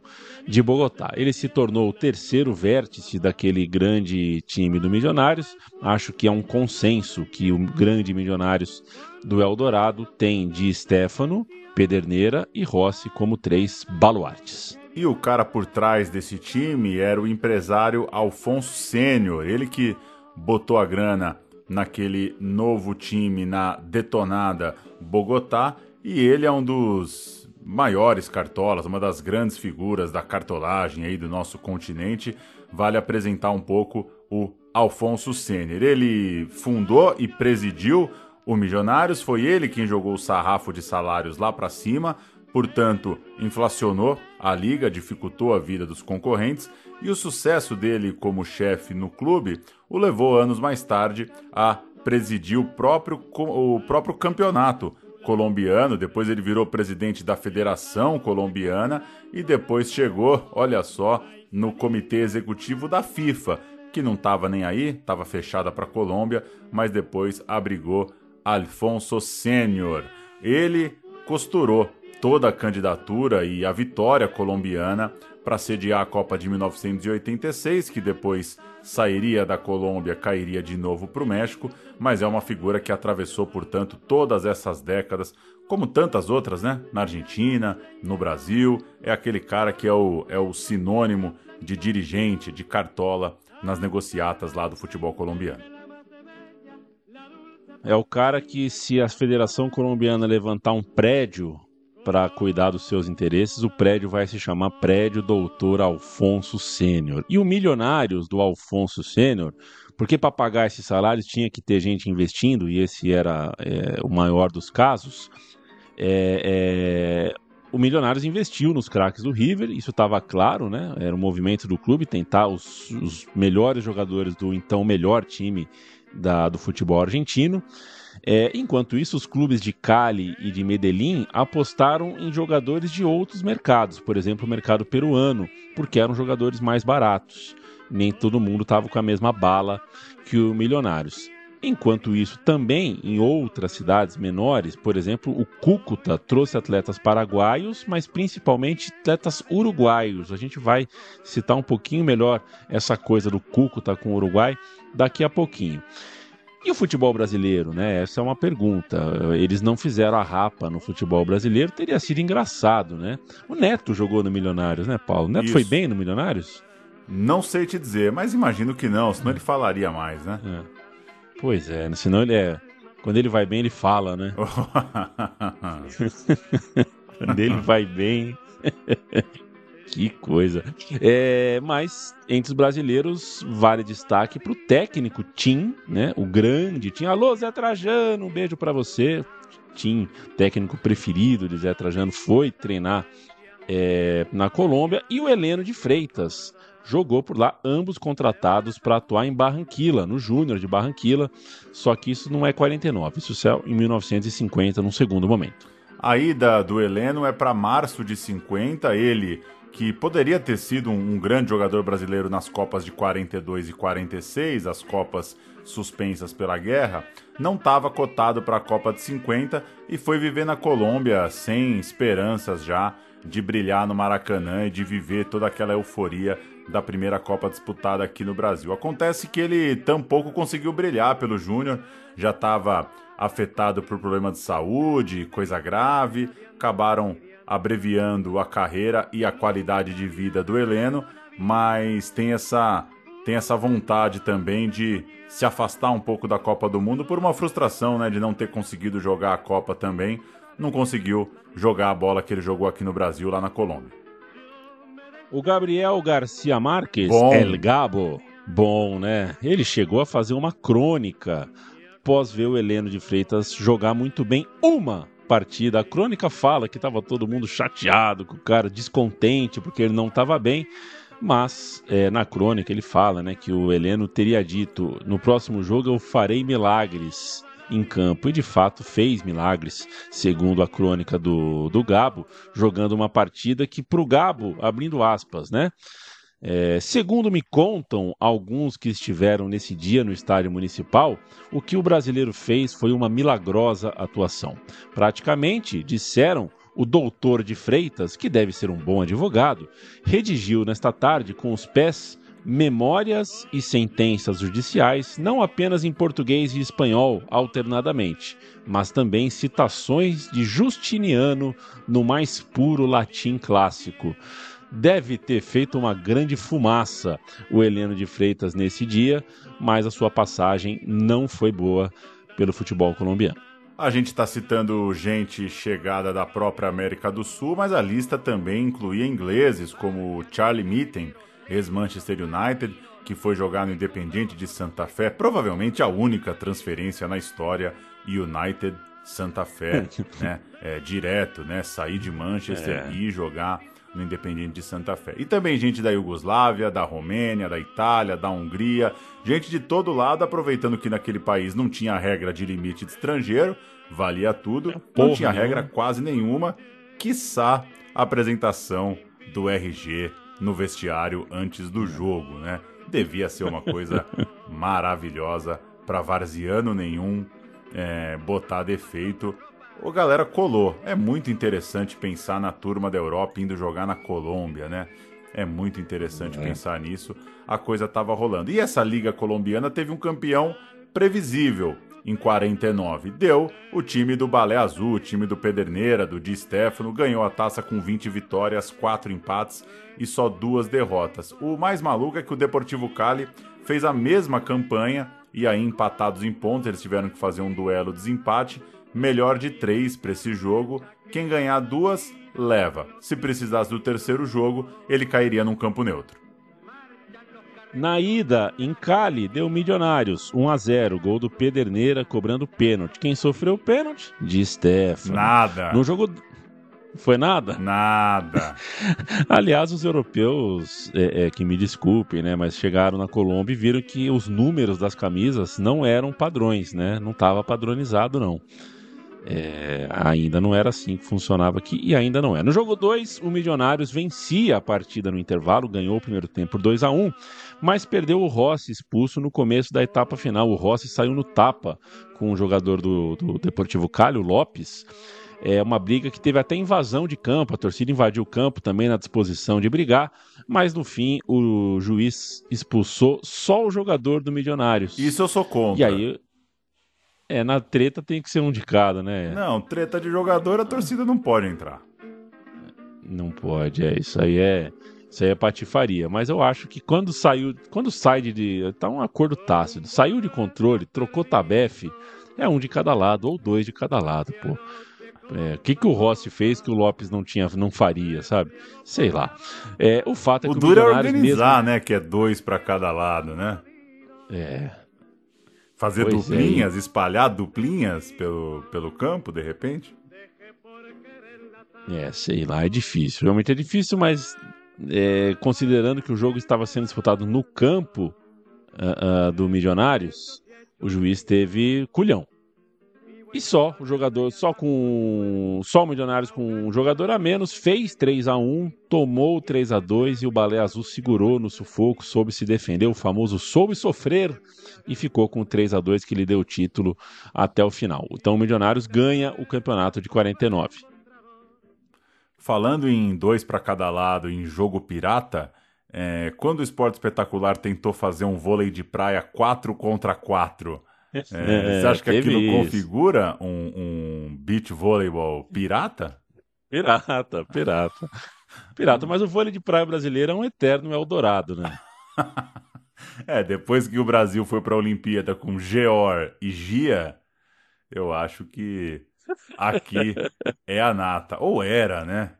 de Bogotá. Ele se tornou o terceiro vértice daquele grande time do Milionários. Acho que é um consenso que o grande Milionários do Eldorado tem de Stefano, Pederneira e Rossi como três baluartes. E o cara por trás desse time era o empresário Alfonso Sênior, ele que botou a grana naquele novo time na detonada Bogotá, e ele é um dos maiores cartolas, uma das grandes figuras da cartolagem aí do nosso continente. Vale apresentar um pouco o Alfonso Sênior. Ele fundou e presidiu o Milionários, foi ele quem jogou o sarrafo de salários lá para cima, portanto, inflacionou a liga, dificultou a vida dos concorrentes e o sucesso dele como chefe no clube o levou anos mais tarde a presidir o próprio, o próprio campeonato colombiano, depois ele virou presidente da Federação Colombiana e depois chegou, olha só, no comitê executivo da FIFA, que não estava nem aí, estava fechada para a Colômbia, mas depois abrigou Alfonso Sênior. Ele costurou toda a candidatura e a vitória colombiana para sediar a Copa de 1986, que depois sairia da Colômbia, cairia de novo para o México, mas é uma figura que atravessou, portanto, todas essas décadas, como tantas outras, né? Na Argentina, no Brasil, é aquele cara que é o, é o sinônimo de dirigente, de cartola nas negociatas lá do futebol colombiano. É o cara que, se a Federação Colombiana levantar um prédio para cuidar dos seus interesses, o prédio vai se chamar Prédio Doutor Alfonso Sênior. E o Milionários do Alfonso Sênior, porque para pagar esses salários tinha que ter gente investindo, e esse era é, o maior dos casos, é, é, o Milionários investiu nos craques do River, isso estava claro, né? Era o movimento do clube tentar os, os melhores jogadores do então melhor time da, do futebol argentino. É, enquanto isso, os clubes de Cali e de Medellín apostaram em jogadores de outros mercados, por exemplo, o mercado peruano, porque eram jogadores mais baratos. Nem todo mundo estava com a mesma bala que o Milionários. Enquanto isso, também em outras cidades menores, por exemplo, o Cúcuta trouxe atletas paraguaios, mas principalmente atletas uruguaios. A gente vai citar um pouquinho melhor essa coisa do Cúcuta com o Uruguai daqui a pouquinho. E o futebol brasileiro, né? Essa é uma pergunta. Eles não fizeram a rapa no futebol brasileiro, teria sido engraçado, né? O Neto jogou no Milionários, né, Paulo? O Neto Isso. foi bem no Milionários? Não sei te dizer, mas imagino que não, senão ele falaria mais, né? É. Pois é, senão ele é. Quando ele vai bem, ele fala, né? <laughs> <laughs> Quando ele vai bem. Que coisa. É, mas entre os brasileiros, vale destaque para o técnico Tim, né? O grande Tim. Alô, Zé Trajano, um beijo para você. Tim, técnico preferido de Zé Trajano, foi treinar é, na Colômbia. E o Heleno de Freitas jogou por lá, ambos contratados para atuar em Barranquilla, no Júnior de Barranquilla. Só que isso não é 49, isso é em 1950, num segundo momento. A ida do Heleno é para março de 50. Ele que poderia ter sido um, grande jogador brasileiro nas Copas de 42 e 46, as Copas suspensas pela guerra, não estava cotado para a Copa de 50 e foi viver na Colômbia sem esperanças já de brilhar no Maracanã e de viver toda aquela euforia da primeira Copa disputada aqui no Brasil. Acontece que ele tampouco conseguiu brilhar pelo Júnior, já estava afetado por problema de saúde, coisa grave, acabaram abreviando a carreira e a qualidade de vida do Heleno, mas tem essa tem essa vontade também de se afastar um pouco da Copa do Mundo por uma frustração, né, de não ter conseguido jogar a Copa também, não conseguiu jogar a bola que ele jogou aqui no Brasil lá na Colômbia. O Gabriel Garcia Marques, bom. El Gabo, bom, né? Ele chegou a fazer uma crônica após ver o Heleno de Freitas jogar muito bem uma partida. A crônica fala que estava todo mundo chateado com o cara, descontente porque ele não estava bem. Mas é, na crônica ele fala né, que o Heleno teria dito: no próximo jogo eu farei milagres em campo. E de fato fez milagres, segundo a crônica do, do Gabo, jogando uma partida que, para o Gabo, abrindo aspas, né? É, segundo me contam alguns que estiveram nesse dia no estádio municipal, o que o brasileiro fez foi uma milagrosa atuação. Praticamente, disseram, o doutor de Freitas, que deve ser um bom advogado, redigiu nesta tarde com os pés memórias e sentenças judiciais, não apenas em português e espanhol alternadamente, mas também citações de Justiniano no mais puro latim clássico deve ter feito uma grande fumaça o Heleno de Freitas nesse dia, mas a sua passagem não foi boa pelo futebol colombiano. A gente está citando gente chegada da própria América do Sul, mas a lista também incluía ingleses como Charlie Mitten, ex-Manchester United, que foi jogar no Independiente de Santa Fé, provavelmente a única transferência na história United Santa Fé, <laughs> né? É, direto, né? Sair de Manchester é. e jogar no Independiente de Santa Fé. E também gente da Iugoslávia, da Romênia, da Itália, da Hungria, gente de todo lado, aproveitando que naquele país não tinha regra de limite de estrangeiro, valia tudo, Porra não tinha nenhuma. regra quase nenhuma, quiçá a apresentação do RG no vestiário antes do jogo, né? Devia ser uma coisa <laughs> maravilhosa para varziano nenhum é, botar defeito. O galera colou. É muito interessante pensar na turma da Europa indo jogar na Colômbia, né? É muito interessante pensar nisso. A coisa tava rolando. E essa liga colombiana teve um campeão previsível em 49. Deu o time do Balé Azul, o time do Pederneira, do Di Stefano, ganhou a taça com 20 vitórias, 4 empates e só duas derrotas. O mais maluco é que o Deportivo Cali fez a mesma campanha e aí empatados em pontos, eles tiveram que fazer um duelo desempate, melhor de três para esse jogo. Quem ganhar duas leva. Se precisasse do terceiro jogo, ele cairia num campo neutro. Na ida, em Cali, deu Milionários, 1 a 0 gol do Pederneira cobrando pênalti. Quem sofreu o pênalti? De Stefano. Nada. No jogo. Foi nada? Nada. <laughs> Aliás, os europeus, é, é, que me desculpem, né, mas chegaram na Colômbia e viram que os números das camisas não eram padrões, né? Não estava padronizado, não. É, ainda não era assim que funcionava aqui e ainda não é. No jogo 2, o Milionários vencia a partida no intervalo, ganhou o primeiro tempo por 2 a 1 mas perdeu o Rossi expulso no começo da etapa final. O Rossi saiu no tapa com o jogador do, do Deportivo Cali, o Lopes. É uma briga que teve até invasão de campo, a torcida invadiu o campo também na disposição de brigar, mas no fim o juiz expulsou só o jogador do Milionários. Isso eu sou contra. E aí, é, na treta tem que ser um de cada, né? Não, treta de jogador, a torcida não pode entrar. Não pode, é, isso aí é, isso aí é patifaria, mas eu acho que quando saiu, quando sai de, tá um acordo tácito, saiu de controle, trocou tabefe, é um de cada lado ou dois de cada lado, pô. É, o que, que o Rossi fez que o Lopes não tinha, não faria, sabe? Sei lá. É, o fato é O que duro é organizar, né? Que é dois pra cada lado, né? mesmo- é, Fazer Pois é, duplinhas, espalhar duplinhas pelo, pelo campo, de repente. É, sei lá, é difícil. Realmente é difícil, mas é, considerando que o jogo estava sendo disputado no campo ah, ah, do Milionários, o juiz teve culhão. E só o jogador, só com só o Milionários com um jogador a menos, fez 3 a 1 tomou o 3 a 2 e o Balé Azul segurou no sufoco, soube se defender, o famoso soube sofrer e ficou com o 3 a 2 que lhe deu o título até o final. Então o Milionários ganha o campeonato de 49. Falando em dois pra cada lado, em jogo pirata, é, quando o Esporte Espetacular tentou fazer um vôlei de praia 4 contra 4, é, você acha que aquilo isso. configura um, um beach voleibol pirata? Pirata, pirata. Pirata, mas o vôlei de praia brasileiro é um eterno Eldorado, né? <laughs> É, depois que o Brasil foi pra Olimpíada com Geor e Gia, eu acho que aqui é a nata. Ou era, né?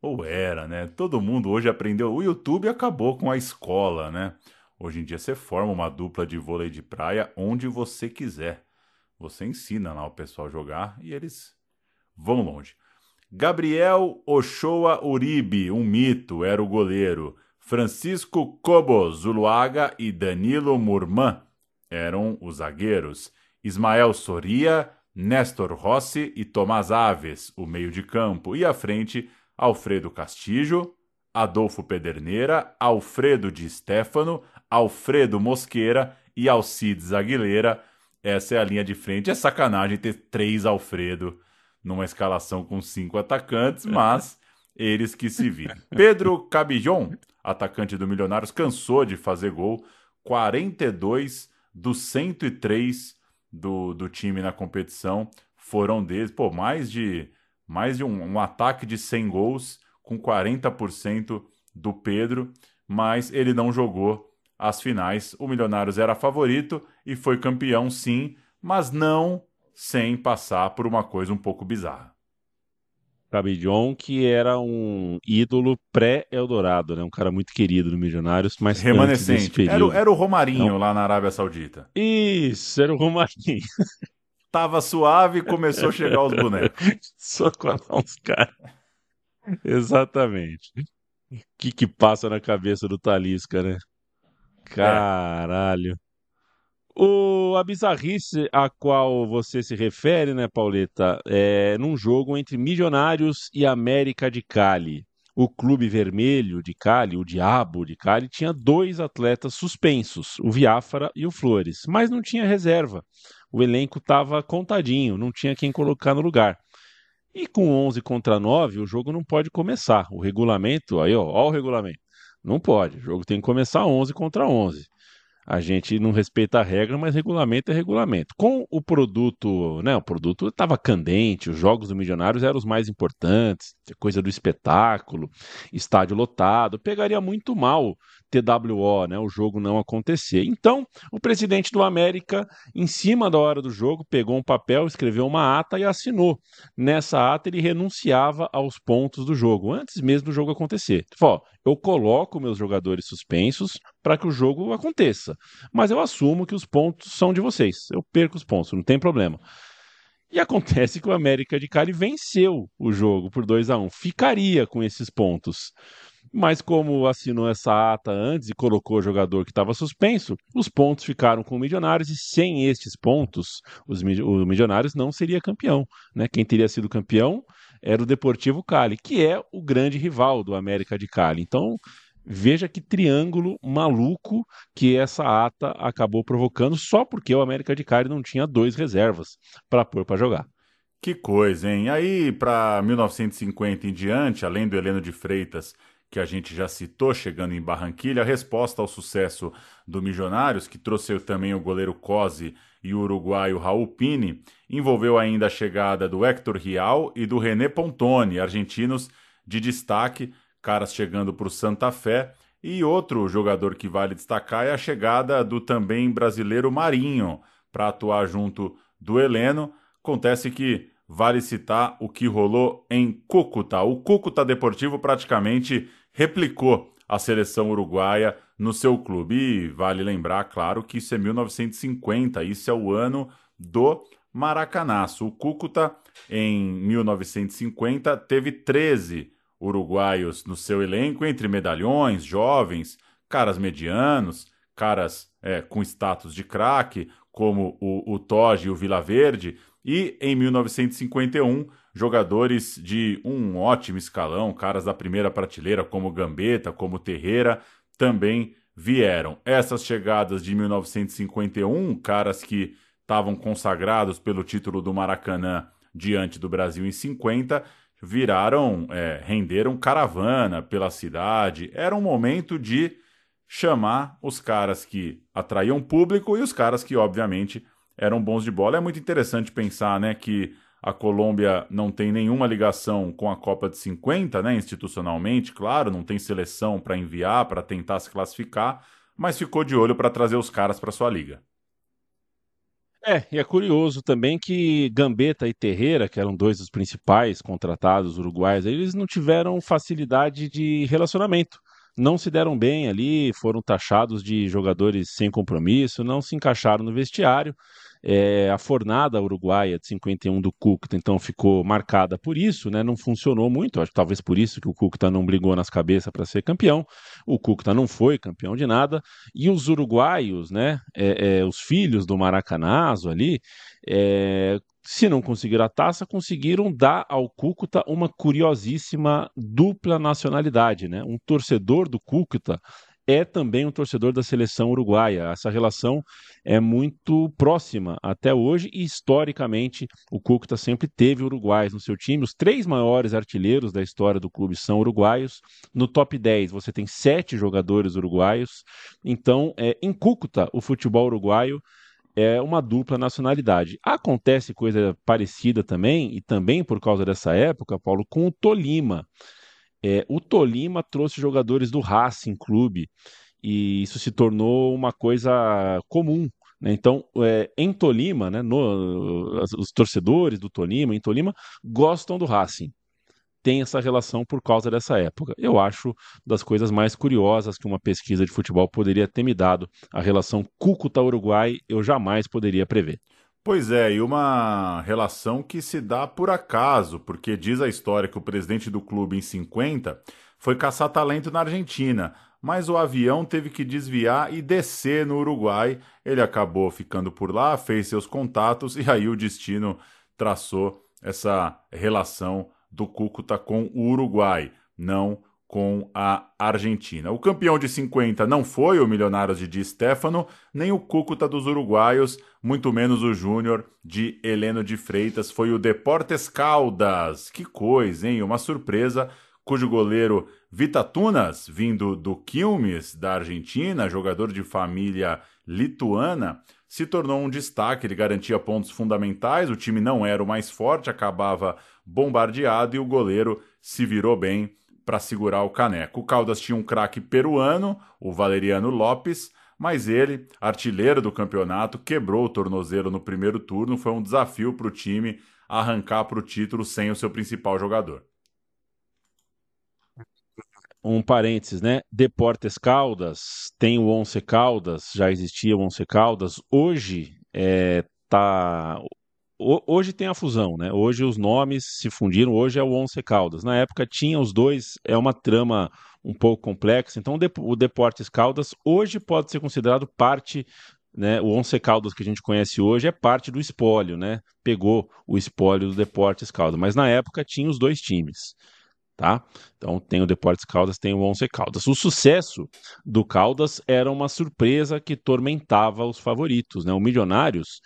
Ou era, né? Todo mundo hoje aprendeu. O YouTube acabou com a escola, né? Hoje em dia você forma uma dupla de vôlei de praia onde você quiser. Você ensina lá o pessoal a jogar e eles vão longe. Gabriel Ochoa Uribe, um mito, era o goleiro. Francisco Cobo Zuluaga e Danilo Murman eram os zagueiros. Ismael Soria, Néstor Rossi e Tomás Aves, o meio de campo. E à frente, Alfredo Castillo, Adolfo Pederneira, Alfredo Di Stefano, Alfredo Mosqueira e Alcides Aguilera. Essa é a linha de frente. É sacanagem ter três Alfredo numa escalação com cinco atacantes, <laughs> mas eles que se viram. Pedro Cabijon, atacante do Milionários, cansou de fazer gol. 42 dos 103 do, do time na competição foram deles. Pô, mais de, mais de um, um ataque de 100 gols com 40% do Pedro, mas ele não jogou as finais. O Milionários era favorito e foi campeão, sim, mas não sem passar por uma coisa um pouco bizarra. Cabidjon, que era um ídolo pré-Eldorado, né? Um cara muito querido no Milionários, mas antes desse Remanescente. Era, era o Romarinho Não. lá na Arábia Saudita. Isso, era o Romarinho. <laughs> Tava suave e começou a chegar os bonecos. <laughs> Só colar uns caras. Exatamente. O que que passa na cabeça do Talisca, né? Caralho. O, a bizarrice a qual você se refere, né, Pauleta, é num jogo entre Milionários e América de Cali. O Clube Vermelho de Cali, o Diabo de Cali, tinha dois atletas suspensos, o Viáfara e o Flores, mas não tinha reserva. O elenco estava contadinho, não tinha quem colocar no lugar. E com 11 contra 9, o jogo não pode começar. O regulamento, aí ó, ó o regulamento. Não pode. O jogo tem que começar 11 contra 11. A gente não respeita a regra, mas regulamento é regulamento. Com o produto, né? O produto estava candente, os jogos do Milionários eram os mais importantes, coisa do espetáculo, estádio lotado. Pegaria muito mal TWO, né? O jogo não acontecer. Então, o presidente do América, em cima da hora do jogo, pegou um papel, escreveu uma ata e assinou. Nessa ata, ele renunciava aos pontos do jogo, antes mesmo do jogo acontecer. Falou: eu coloco meus jogadores suspensos para que o jogo aconteça. Mas eu assumo que os pontos são de vocês. Eu perco os pontos, não tem problema. E acontece que o América de Cali venceu o jogo por 2 a 1 um. Ficaria com esses pontos. Mas como assinou essa ata antes e colocou o jogador que estava suspenso, os pontos ficaram com o Milionários e sem estes pontos, os, o Milionários não seria campeão. Né? Quem teria sido campeão era o Deportivo Cali, que é o grande rival do América de Cali. Então, veja que triângulo maluco que essa ata acabou provocando só porque o América de Cali não tinha dois reservas para pôr para jogar. Que coisa, hein? Aí, para 1950 em diante, além do Heleno de Freitas, que a gente já citou chegando em Barranquilha, a resposta ao sucesso do Milionários, que trouxe também o goleiro Cosi e o uruguaio Raul Pini, envolveu ainda a chegada do Héctor Rial e do René Pontoni, argentinos de destaque, caras chegando para o Santa Fé. E outro jogador que vale destacar é a chegada do também brasileiro Marinho para atuar junto do Heleno. Acontece que vale citar o que rolou em Cúcuta. O Cúcuta Deportivo praticamente replicou a seleção uruguaia no seu clube. E vale lembrar, claro, que isso é 1950, isso é o ano do Maracanaço. O Cúcuta, em 1950, teve 13 uruguaios no seu elenco, entre medalhões, jovens, caras medianos, caras é, com status de craque, como o, o Toge e o Vila Verde, e em 1951, jogadores de um ótimo escalão, caras da primeira prateleira, como Gambetta, como Terreira, também vieram. Essas chegadas de 1951, caras que estavam consagrados pelo título do Maracanã diante do Brasil em 50, viraram, é, renderam caravana pela cidade. Era um momento de chamar os caras que atraíam público e os caras que, obviamente, eram bons de bola. É muito interessante pensar né, que a Colômbia não tem nenhuma ligação com a Copa de 50, né, institucionalmente, claro, não tem seleção para enviar, para tentar se classificar, mas ficou de olho para trazer os caras para sua liga. É, e é curioso também que Gambetta e Terreira, que eram dois dos principais contratados uruguais, eles não tiveram facilidade de relacionamento. Não se deram bem ali, foram taxados de jogadores sem compromisso, não se encaixaram no vestiário. É, a fornada uruguaia de 51 do Cúcuta, então, ficou marcada por isso, né? Não funcionou muito, acho talvez por isso que o Cúcuta não brigou nas cabeças para ser campeão. O Cúcuta não foi campeão de nada. E os uruguaios, né? É, é, os filhos do Maracanazo ali, é, se não conseguiram a taça, conseguiram dar ao Cúcuta uma curiosíssima dupla nacionalidade, né? Um torcedor do Cúcuta é também um torcedor da seleção uruguaia. Essa relação é muito próxima até hoje e historicamente o Cúcuta sempre teve uruguaios no seu time. Os três maiores artilheiros da história do clube são uruguaios. No top 10 você tem sete jogadores uruguaios. Então, é, em Cúcuta, o futebol uruguaio é uma dupla nacionalidade. Acontece coisa parecida também, e também por causa dessa época, Paulo, com o Tolima. É, o Tolima trouxe jogadores do Racing Clube e isso se tornou uma coisa comum. Né? Então, é, em Tolima, né, no, os torcedores do Tolima, em Tolima, gostam do Racing. Tem essa relação por causa dessa época. Eu acho das coisas mais curiosas que uma pesquisa de futebol poderia ter me dado. A relação Cúcuta-Uruguai eu jamais poderia prever. Pois é, e uma relação que se dá por acaso, porque diz a história que o presidente do clube em 50 foi caçar talento na Argentina, mas o avião teve que desviar e descer no Uruguai. Ele acabou ficando por lá, fez seus contatos <laughs> e aí o destino traçou essa relação do Cúcuta com o Uruguai, não com a Argentina. O campeão de 50 não foi o Milionários de Di Stefano, nem o Cúcuta dos uruguaios, muito menos o Júnior de Heleno de Freitas, foi o Deportes Caldas. Que coisa, hein? Uma surpresa cujo goleiro Vitatunas, vindo do Quilmes, da Argentina, jogador de família lituana, se tornou um destaque. Ele garantia pontos fundamentais, o time não era o mais forte, acabava bombardeado e o goleiro se virou bem para segurar o caneco. O Caldas tinha um craque peruano, o Valeriano Lopes, mas ele, artilheiro do campeonato, quebrou o tornozelo no primeiro turno. Foi um desafio para o time arrancar para o título sem o seu principal jogador um parênteses, né? Deportes Caldas, tem o Once Caldas, já existia o Once Caldas. Hoje é, tá hoje tem a fusão, né? Hoje os nomes se fundiram, hoje é o Once Caldas. Na época tinha os dois, é uma trama um pouco complexa. Então o Deportes Caldas hoje pode ser considerado parte né, o Once Caldas que a gente conhece hoje é parte do espólio, né? Pegou o espólio do Deportes Caldas, mas na época tinha os dois times tá? Então tem o Deportes Caldas, tem o Once Caldas. O sucesso do Caldas era uma surpresa que tormentava os favoritos, né? O Milionários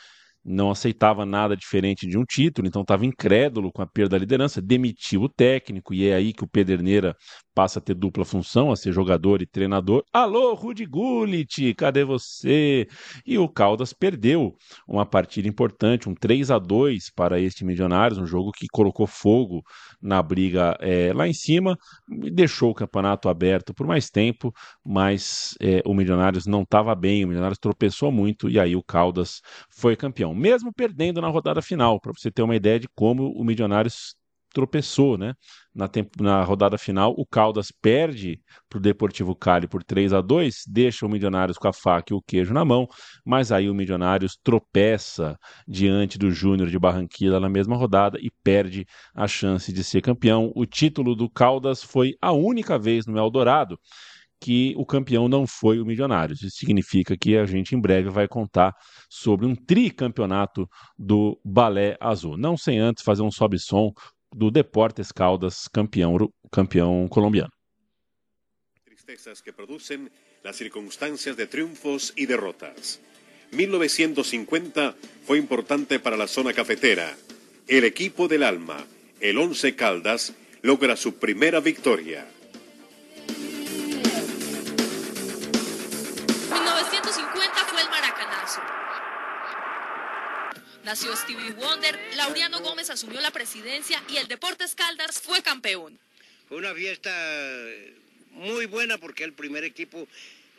não aceitava nada diferente de um título, então estava incrédulo com a perda da liderança, demitiu o técnico, e é aí que o Pederneira passa a ter dupla função, a ser jogador e treinador. Alô, Rudi Gullit, cadê você? E o Caldas perdeu uma partida importante, um 3 a 2 para este Milionários, um jogo que colocou fogo na briga é, lá em cima, e deixou o campeonato aberto por mais tempo, mas é, o Milionários não estava bem, o Milionários tropeçou muito e aí o Caldas foi campeão, mesmo perdendo na rodada final, para você ter uma ideia de como o Milionários tropeçou, né? Na, tempo, na rodada final, o Caldas perde para o Deportivo Cali por 3 a 2 deixa o Milionários com a faca e o queijo na mão, mas aí o Milionários tropeça diante do Júnior de Barranquilla na mesma rodada e perde a chance de ser campeão. O título do Caldas foi a única vez no Eldorado que o campeão não foi o Milionários. Isso significa que a gente em breve vai contar sobre um tricampeonato do Balé Azul. Não sem antes fazer um sobe-som do Deportes Caldas, campeão, campeão colombiano. Tristezas que producen las circunstancias de triunfos y derrotas. 1950 fue importante para la zona cafetera. El equipo del alma, el Once Caldas, logra su primera victoria. Nació Stevie Wonder, Laureano Gómez asumió la presidencia y el Deportes Caldas fue campeón. Fue una fiesta muy buena porque el primer equipo,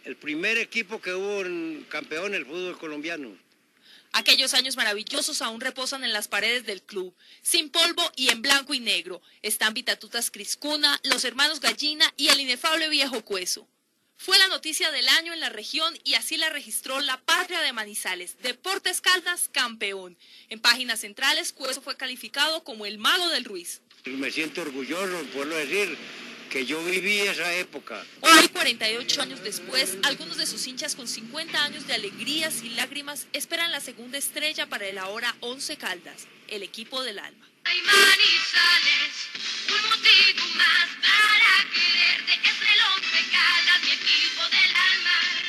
el primer equipo que hubo en campeón en el fútbol colombiano. Aquellos años maravillosos aún reposan en las paredes del club, sin polvo y en blanco y negro. Están Vitatutas Criscuna, los hermanos Gallina y el inefable viejo Cueso. Fue la noticia del año en la región y así la registró la patria de Manizales, Deportes Caldas, campeón. En páginas centrales, Cueso fue calificado como el mago del Ruiz. Me siento orgulloso, puedo decir, que yo viví esa época. Hoy, 48 años después, algunos de sus hinchas con 50 años de alegrías y lágrimas esperan la segunda estrella para el ahora 11 Caldas, el equipo del alma. Hay Manizales, motivo más para quererte, es el 11 Caldas, mi equipo del alma.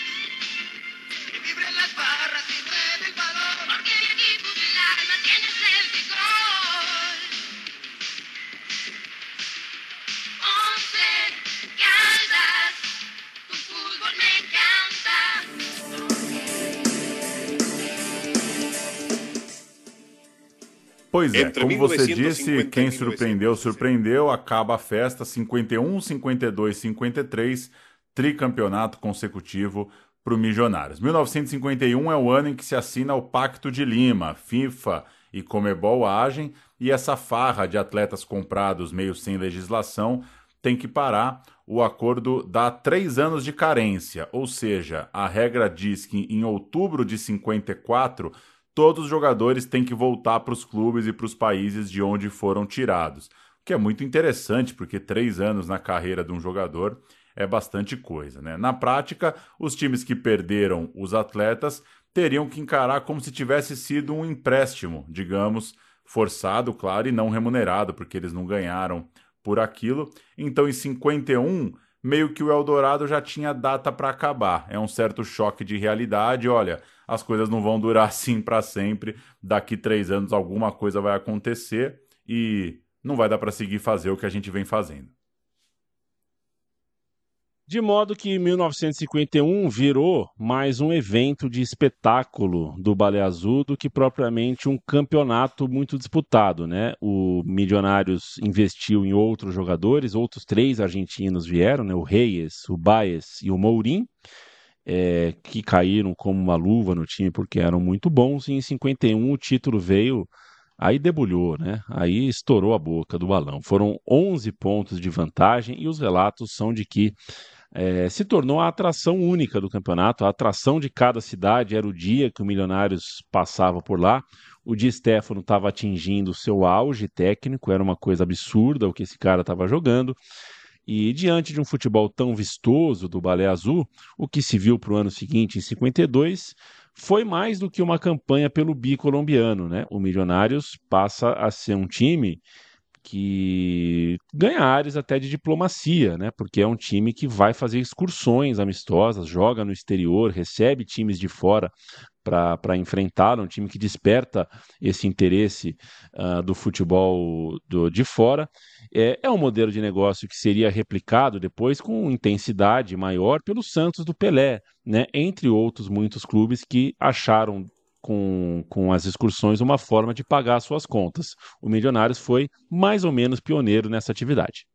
Pois é, Entre como você 1950 disse, quem surpreendeu, 1960. surpreendeu. Acaba a festa 51, 52, 53, tricampeonato consecutivo para o Milionários. 1951 é o ano em que se assina o Pacto de Lima, FIFA e Comebol agem e essa farra de atletas comprados meio sem legislação tem que parar. O acordo dá três anos de carência, ou seja, a regra diz que em outubro de 54 todos os jogadores têm que voltar para os clubes e para os países de onde foram tirados. O que é muito interessante, porque três anos na carreira de um jogador é bastante coisa. Né? Na prática, os times que perderam os atletas teriam que encarar como se tivesse sido um empréstimo, digamos, forçado, claro, e não remunerado, porque eles não ganharam por aquilo. Então, em 51, meio que o Eldorado já tinha data para acabar. É um certo choque de realidade. Olha, as coisas não vão durar <laughs> assim para sempre. Daqui três anos alguma coisa vai acontecer e não vai dar para seguir fazer o que a gente vem fazendo. De modo que 1951 virou mais um evento de espetáculo do Balé Azul do que propriamente um campeonato muito disputado, né? O Milionários investiu em outros jogadores, outros três argentinos vieram, né? O Reyes, o Baez e o Mourim, é, que caíram como uma luva no time porque eram muito bons, e em 51 o título veio Aí debulhou, né? Aí estourou a boca do balão. Foram 11 pontos de vantagem e os relatos são de que é, se tornou a atração única do campeonato. A atração de cada cidade era o dia que o Milionários passava por lá. O Di Stefano estava atingindo seu auge técnico, era uma coisa absurda o que esse cara estava jogando. E diante de um futebol tão vistoso do Balé Azul, o que se viu para o ano seguinte, em 52, foi mais do que uma campanha pelo bicolombiano. Né? O Milionários passa a ser um time que ganha áreas até de diplomacia, né? Porque é um time que vai fazer excursões amistosas, joga no exterior, recebe times de fora para enfrentar, um time que desperta esse interesse uh, do futebol do, de fora. É, é um modelo de negócio que seria replicado depois com intensidade maior pelo Santos do Pelé, né? entre outros muitos clubes que acharam com, com as excursões uma forma de pagar suas contas. O Milionários foi mais ou menos pioneiro nessa atividade.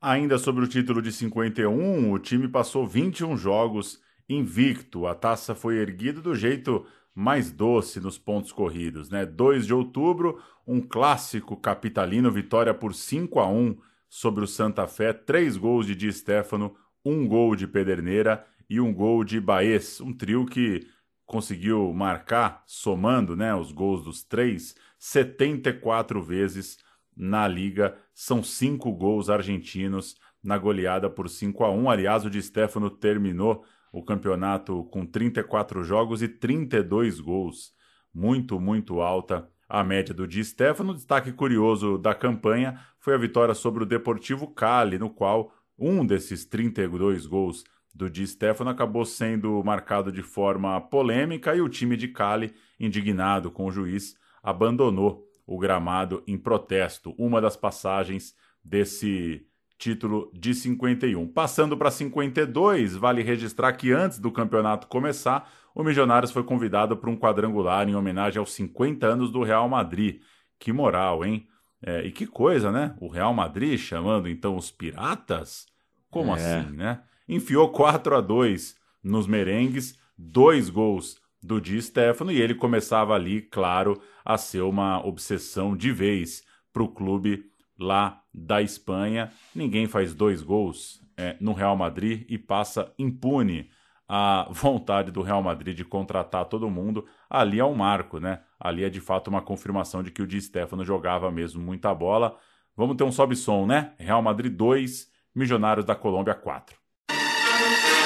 Ainda sobre o título de 51, o time passou 21 jogos invicto. A taça foi erguida do jeito mais doce nos pontos corridos, né? 2 de outubro, um clássico capitalino, vitória por 5 a 1 sobre o Santa Fé, três gols de Di Stefano, um gol de Pederneira e um gol de Baez, um trio que conseguiu marcar, somando né, os gols dos três, 74 vezes na liga. São cinco gols argentinos na goleada por 5 a 1 Aliás, o Di Stefano terminou o campeonato com 34 jogos e 32 gols. Muito, muito alta a média do Di Stefano. Destaque curioso da campanha foi a vitória sobre o Deportivo Cali, no qual um desses 32 gols do Di Stefano acabou sendo marcado de forma polêmica e o time de Cali, indignado com o juiz, abandonou o gramado em protesto. Uma das passagens desse título de 51. Passando para 52, vale registrar que antes do campeonato começar, o Milionários foi convidado para um quadrangular em homenagem aos 50 anos do Real Madrid. Que moral, hein? É, e que coisa, né? O Real Madrid chamando então os piratas? Como é. assim, né? Enfiou 4 a 2 nos merengues, dois gols do Di Stefano e ele começava ali, claro, a ser uma obsessão de vez para o clube lá da Espanha. Ninguém faz dois gols é, no Real Madrid e passa impune a <laughs> vontade do Real Madrid de contratar todo mundo. Ali é um marco, né? Ali é de fato uma confirmação de que o Di Stefano jogava mesmo muita bola. Vamos ter um sobe-som, né? Real Madrid 2, Milionários da Colômbia 4.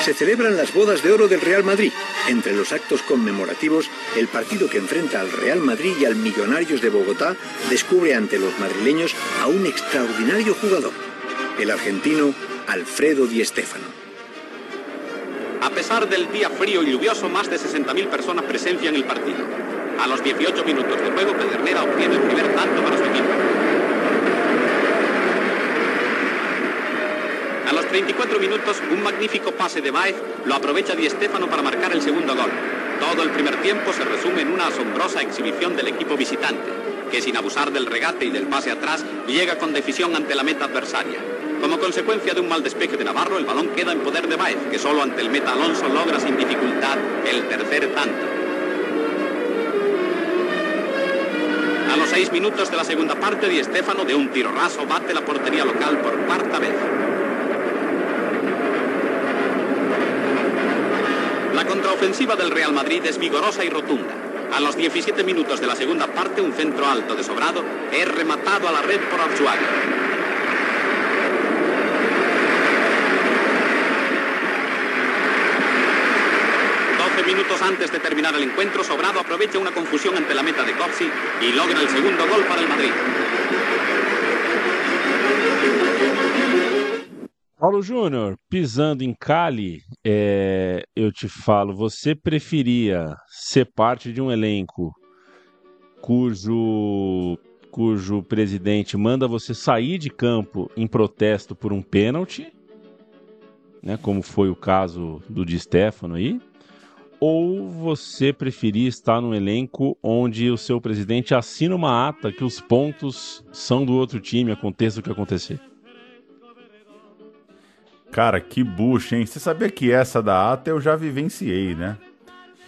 Se celebran las bodas de oro del Real Madrid. Entre los actos conmemorativos, el partido que enfrenta al Real Madrid y al Millonarios de Bogotá descubre ante los madrileños a un extraordinario jugador, el argentino Alfredo Di Stéfano. A pesar del día frío y lluvioso, más de 60.000 personas presencian el partido. A los 18 minutos de juego, Pedernera obtiene el primer tanto para su equipo. A los 34 minutos, un magnífico pase de Baez lo aprovecha Di Stéfano para marcar el segundo gol. Todo el primer tiempo se resume en una asombrosa exhibición del equipo visitante, que sin abusar del regate y del pase atrás, llega con decisión ante la meta adversaria. Como consecuencia de un mal despeje de Navarro, el balón queda en poder de Baez, que solo ante el meta Alonso logra sin dificultad el tercer tanto. A los seis minutos de la segunda parte, Di Stéfano de un tiro raso bate la portería local por cuarta vez. La contraofensiva del Real Madrid es vigorosa y rotunda. A los 17 minutos de la segunda parte, un centro alto de sobrado es rematado a la red por Arzuaga. Minutos antes de terminar el encuentro, Sobrado aprovecha una confusión ante la meta de Corsi y logra el segundo gol para el Madrid. Paulo Júnior, pisando em Cali, é, eu te falo, você preferia ser parte de um elenco cujo, cujo presidente manda você sair de campo em protesto por um pênalti, né, como foi o caso do Di Stefano aí, ou você preferia estar num elenco onde o seu presidente assina uma ata que os pontos são do outro time, aconteça o que acontecer? Cara, que bucha, hein? Você sabia que essa da ata eu já vivenciei, né?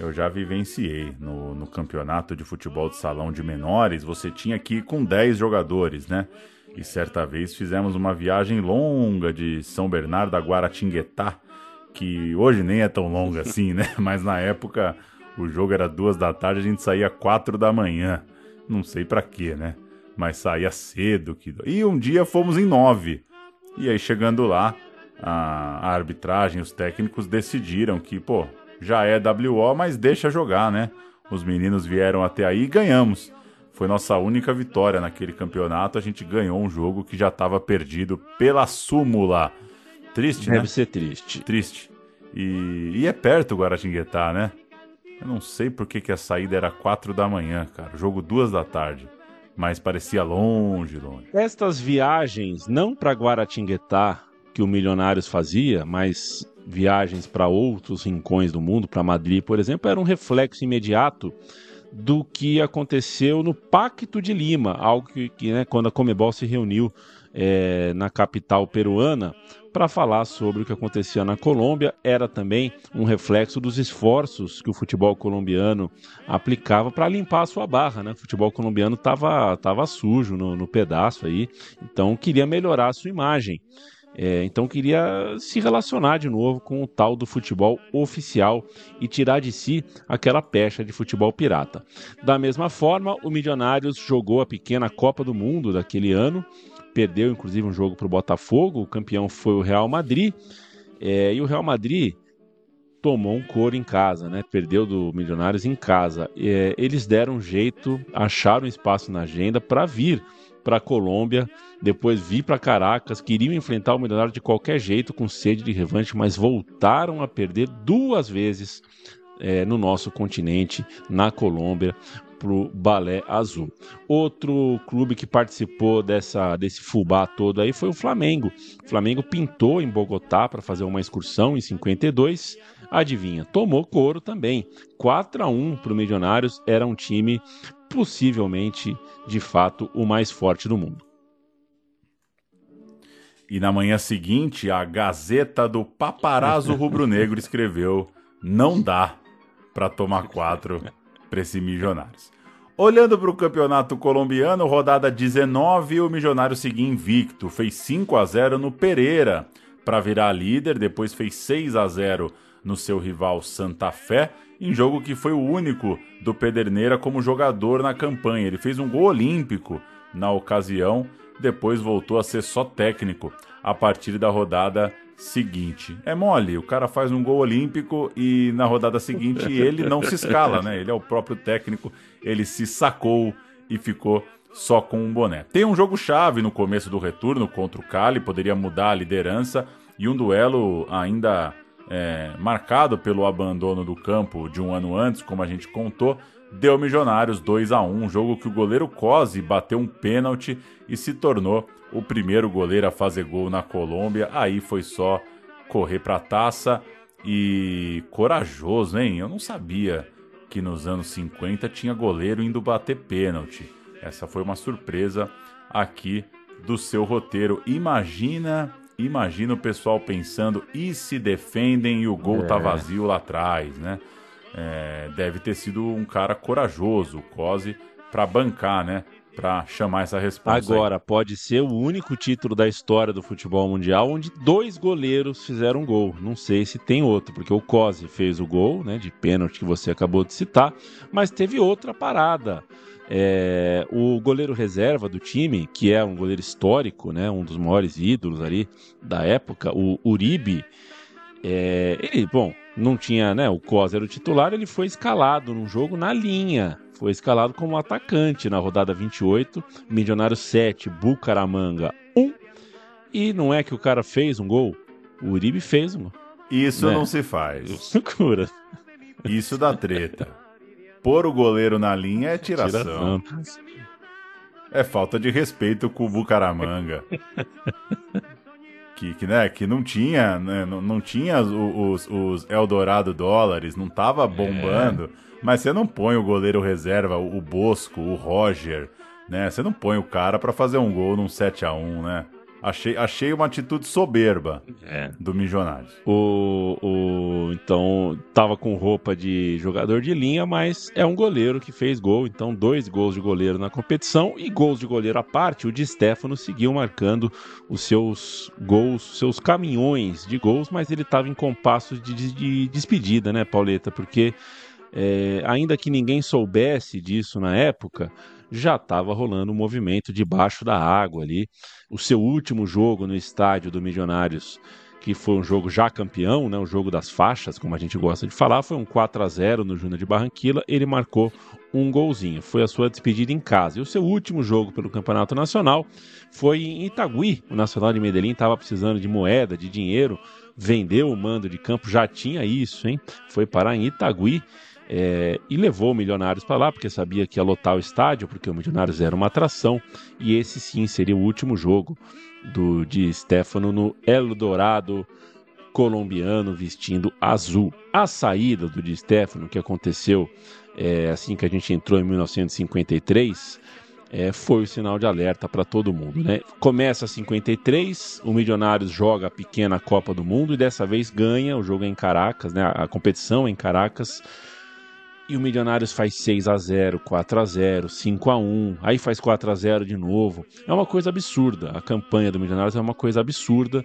Eu já vivenciei. No, no campeonato de futebol de salão de menores, você tinha que ir com 10 jogadores, né? E certa vez fizemos uma viagem longa de São Bernardo a Guaratinguetá, que hoje nem é tão longa <laughs> assim, né? Mas na época o jogo era duas da tarde, a gente saía quatro da manhã. Não sei para quê, né? Mas saía cedo. Que... E um dia fomos em nove. E aí chegando lá, a, a arbitragem, os técnicos decidiram que, pô, já é WO, mas deixa jogar, né? Os meninos vieram até aí e ganhamos. Foi nossa única vitória naquele campeonato. A gente ganhou um jogo que já estava perdido pela súmula. Triste, Deve né? ser triste. Triste. E, e é perto o Guaratinguetá, né? Eu não sei por que, que a saída era quatro da manhã, cara. Jogo duas da tarde. Mas parecia longe, longe. Estas viagens, não para Guaratinguetá, que o Milionários fazia, mas viagens para outros rincões do mundo, para Madrid, por exemplo, era um reflexo imediato do que aconteceu no Pacto de Lima, algo que, que né, quando a Comebol se reuniu é, na capital peruana para falar sobre o que acontecia na Colômbia, era também um reflexo dos esforços que o futebol colombiano aplicava para limpar a sua barra. Né? O futebol colombiano estava tava sujo no, no pedaço aí, então queria melhorar a sua imagem. É, então queria se relacionar de novo com o tal do futebol oficial e tirar de si aquela pecha de futebol pirata. Da mesma forma, o Milionários jogou a pequena Copa do Mundo daquele ano, perdeu inclusive um jogo para o Botafogo, o campeão foi o Real Madrid, é, e o Real Madrid tomou um couro em casa, né? Perdeu do Milionários em casa. É, eles deram um jeito, acharam espaço na agenda para vir para a Colômbia, depois vir para Caracas, queriam enfrentar o Milionário de qualquer jeito, com sede de revanche, mas voltaram a perder duas vezes é, no nosso continente, na Colômbia, para o Balé Azul. Outro clube que participou dessa, desse fubá todo aí foi o Flamengo. O Flamengo pintou em Bogotá para fazer uma excursão em 52. Adivinha, tomou couro também. 4 a 1 para o Milionários, era um time possivelmente, de fato, o mais forte do mundo. E na manhã seguinte, a Gazeta do Paparazzo <laughs> Rubro-Negro escreveu: Não dá para tomar quatro para esse Milionários. Olhando para o campeonato colombiano, rodada 19, o Milionário seguia invicto, fez 5 a 0 no Pereira para virar líder, depois fez 6 a 0 no seu rival Santa Fé, em jogo que foi o único do Pederneira como jogador na campanha. Ele fez um gol olímpico na ocasião, depois voltou a ser só técnico a partir da rodada seguinte. É mole, o cara faz um gol olímpico e na rodada seguinte <laughs> ele não se escala, né? Ele é o próprio técnico, ele se sacou e ficou só com um boné. Tem um jogo chave no começo do retorno contra o Cali, poderia mudar a liderança e um duelo ainda é, marcado pelo abandono do campo de um ano antes, como a gente contou, deu Milionários 2 a 1 um jogo que o goleiro Cosi bateu um pênalti e se tornou o primeiro goleiro a fazer gol na Colômbia. Aí foi só correr para a taça e corajoso, hein? Eu não sabia que nos anos 50 tinha goleiro indo bater pênalti. Essa foi uma surpresa aqui do seu roteiro. Imagina imagina o pessoal pensando e se defendem e o gol tá É. vazio lá atrás, né? É, deve ter sido um cara corajoso, o Cosi, para bancar, né? para chamar essa resposta. Agora, pode ser o único título da história do futebol mundial onde dois goleiros fizeram gol. Não sei se tem outro, porque o Cosi fez o gol, né, de pênalti que você acabou de citar, mas teve outra parada. É, o goleiro reserva do time, que é um goleiro histórico, né, um dos maiores ídolos ali da época, o Uribe, é, ele, bom, não tinha, né, o Cosi era o titular, ele foi escalado num jogo na linha, foi escalado como atacante na rodada 28, Milionário 7, Bucaramanga 1. E não é que o cara fez um gol? O Uribe fez um gol. Isso Né? não se faz. <laughs> Loucura. Isso dá treta. Pôr o goleiro na linha é tiração. Tiração. É falta de respeito com o Bucaramanga. que, que, né, que não tinha, né, não, não tinha os, os, Eldorado dólares, não tava bombando. Mas você não põe o goleiro reserva, o Bosco, o Roger, né? Você não põe o cara pra fazer um gol num 7 a 1 né? Achei, achei uma atitude soberba É. do Milionários. O, o, então, tava com roupa de jogador de linha, mas é um goleiro que fez gol. Então, dois gols de goleiro na competição e gols de goleiro à parte. O Di Stefano seguiu marcando os seus gols, seus caminhões de gols, mas ele estava em compasso de, de- de despedida, né, Pauleta? Porque é, ainda que ninguém soubesse disso na época, já estava rolando um movimento debaixo da água ali. O seu último jogo no estádio do Milionários, que foi um jogo já campeão, né, o jogo das faixas, como a gente gosta de falar, foi um 4 a 0 no Júnior de Barranquilla. Ele marcou um golzinho. Foi a sua despedida em casa. E o seu último jogo pelo Campeonato Nacional foi em Itagüí. O Nacional de Medellín estava precisando de moeda, de dinheiro, vendeu o mando de campo, já tinha isso, hein? Foi parar em Itagüí. É, e levou o Milionários para lá, porque sabia que ia lotar o estádio, porque o Milionários era uma atração, e esse sim seria o último jogo do de Stefano no Eldorado colombiano vestindo azul. A saída do Di Stefano, que aconteceu é, assim que a gente entrou em 1953, é, foi o sinal de alerta para todo mundo. Né? Começa 53, o Milionários joga a pequena Copa do Mundo e dessa vez ganha, o jogo em Caracas, né? a competição em Caracas. E o Milionários faz 6 a 0 4 a 0 5 a 1 aí faz 4 a 0 de novo. É uma coisa absurda. A campanha do Milionários é uma coisa absurda.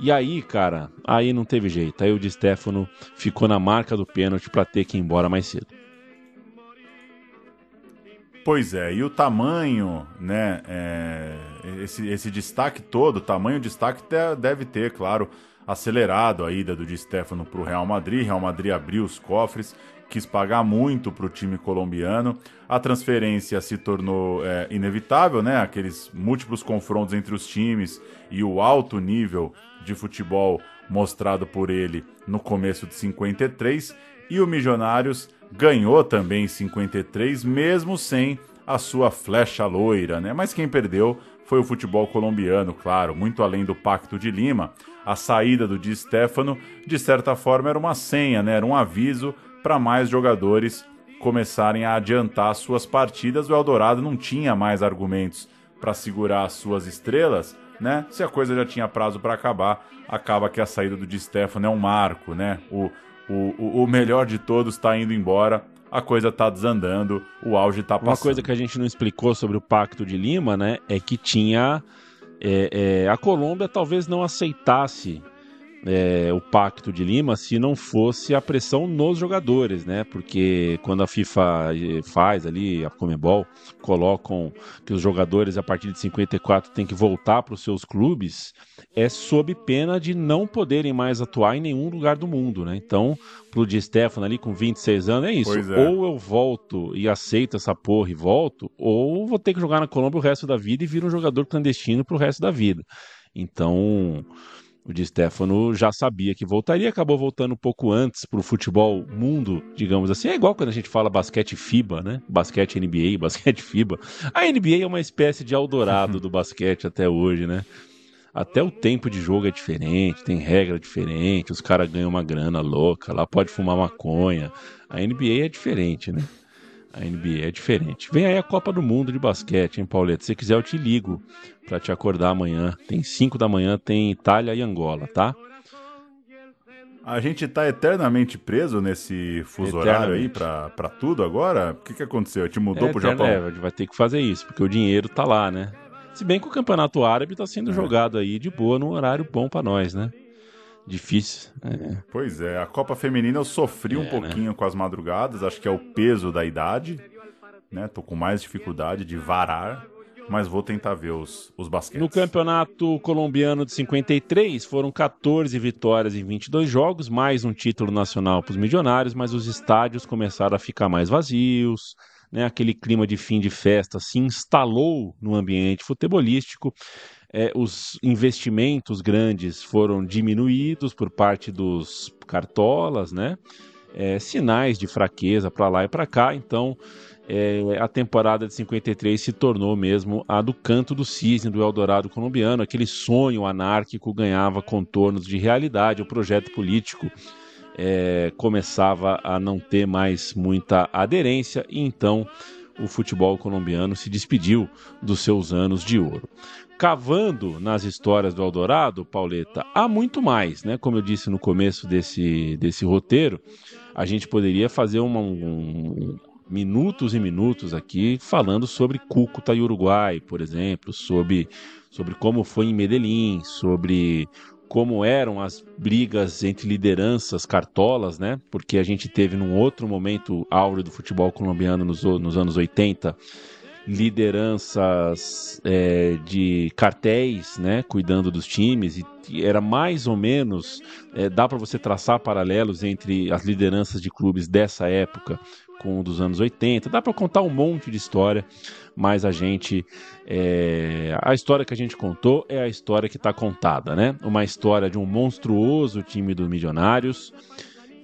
E aí, cara, aí não teve jeito. Aí o Di Stefano ficou na marca do pênalti para ter que ir embora mais cedo. Pois é, e o tamanho, né? é, esse, esse destaque todo, o tamanho destaque te- deve ter, claro, acelerado a ida do Di Stefano para o Real Madrid. Real Madrid abriu os cofres, quis pagar muito para o time colombiano. A transferência se tornou é, inevitável, né? Aqueles múltiplos confrontos entre os times e o alto nível de futebol mostrado por ele no começo de 53. E o Milionários ganhou também em 53, mesmo sem a sua flecha loira, né? Mas quem perdeu foi o futebol colombiano, claro, muito além do Pacto de Lima. A saída do Di Stefano, de certa forma, era uma senha, né? Era um aviso para mais jogadores começarem a adiantar suas partidas. O Eldorado não tinha mais argumentos para segurar as suas estrelas, né? Se a coisa já tinha prazo para acabar, acaba que a saída do Di Stefano é um marco, né? O, o, o- o melhor de todos está indo embora, a coisa está desandando, o auge está passando. Uma coisa que a gente não explicou sobre o Pacto de Lima, né, é que tinha. é, é, a Colômbia talvez não aceitasse é, o Pacto de Lima se não fosse a pressão nos jogadores, né? Porque quando a FIFA eh, faz ali, a Comebol, colocam que os jogadores a partir de 54 têm que voltar para os seus clubes, é sob pena de não poderem mais atuar em nenhum lugar do mundo, né? Então, pro Di Stefano ali com 26 anos, é isso. É. Ou eu volto e aceito essa porra e volto, ou vou ter que jogar na Colômbia o resto da vida e vir um jogador clandestino pro resto da vida. Então, o Di Stefano já sabia que voltaria, acabou voltando um pouco antes pro futebol mundo, digamos assim. É igual quando a gente fala basquete FIBA, né? Basquete NBA, <laughs> basquete FIBA. A NBA é uma espécie de Eldorado do basquete até hoje, né? Até o tempo de jogo é diferente, tem regra diferente, os caras ganham uma grana louca, lá pode fumar maconha. A NBA é diferente, né? A NBA é diferente. Vem aí a Copa do Mundo de basquete, hein, Pauleta? Se quiser, eu te ligo pra te acordar amanhã. Tem 5 da manhã, tem Itália e Angola, tá? A gente tá eternamente preso nesse fuso horário aí pra, pra tudo agora? O que, que aconteceu? Te mudou é, pro Japão? É, vai ter que fazer isso, porque o dinheiro tá lá, né? Se bem que o campeonato árabe tá sendo É. jogado aí de boa num horário bom pra nós, né? Difícil. É. Pois é, a Copa Feminina eu sofri um É, pouquinho com as madrugadas, acho que é o peso da idade, né? Tô com mais dificuldade de varar, mas vou tentar ver os, os basquetes. No campeonato colombiano de 53, foram 14 vitórias em 22 jogos, mais um título nacional para os milionários, mas os estádios começaram a ficar mais vazios, né? aquele clima de fim de festa se instalou no ambiente futebolístico. É, os investimentos grandes foram diminuídos por parte dos cartolas, né? É, sinais de fraqueza para lá e para cá, então é, a temporada de 53 se tornou mesmo a do canto do cisne do Eldorado colombiano, aquele sonho anárquico ganhava contornos de realidade, o projeto político é, começava a não ter mais muita aderência e então o futebol colombiano se despediu dos seus anos de ouro. Cavando nas histórias do Eldorado, Pauleta, há muito mais, né? Como eu disse no começo desse, desse roteiro, a gente poderia fazer uma, um, minutos e minutos aqui falando sobre Cúcuta e Uruguai, por exemplo, sobre, sobre como foi em Medellín, sobre como eram as brigas entre lideranças cartolas, né? Porque a gente teve num outro momento áureo do futebol colombiano nos, nos anos 80 lideranças é, de cartéis, né, cuidando dos times e, era mais ou menos é, dá para você traçar paralelos entre as lideranças de clubes dessa época com o dos anos 80. Dá para contar um monte de história, mas a gente é, a história que a gente contou é a história que está contada, né? Uma história de um monstruoso time dos Milionários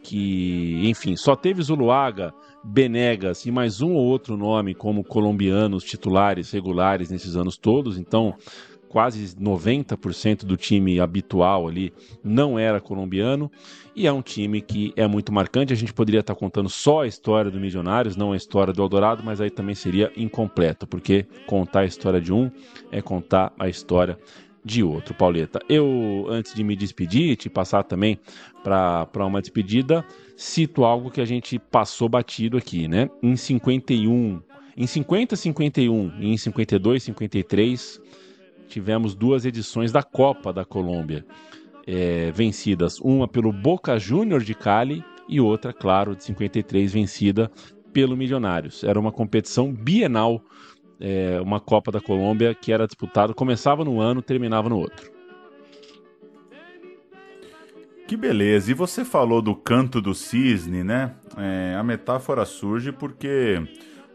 que, enfim, só teve Zuluaga Benegas e mais um ou outro nome como colombianos titulares regulares nesses anos todos, então quase 90% do time habitual ali não era colombiano e é um time que é muito marcante. A gente poderia estar contando só a história do Milionários, não a história do Eldorado, mas aí também seria incompleto, porque contar a história de um é contar a história de outro, Pauleta. Eu, antes de me despedir, te passar também para uma despedida, cito algo que a gente passou batido aqui, né? Em 51, em 50, 51 e em 52, 53, tivemos duas edições da Copa da Colômbia, é, vencidas, uma pelo Boca Juniors de Cali e outra, claro, de 53, vencida pelo Milionários. Era uma competição bienal é, uma Copa da Colômbia que era disputada, começava no ano, terminava no outro. Que beleza! E você falou do canto do cisne, né? É, a metáfora surge porque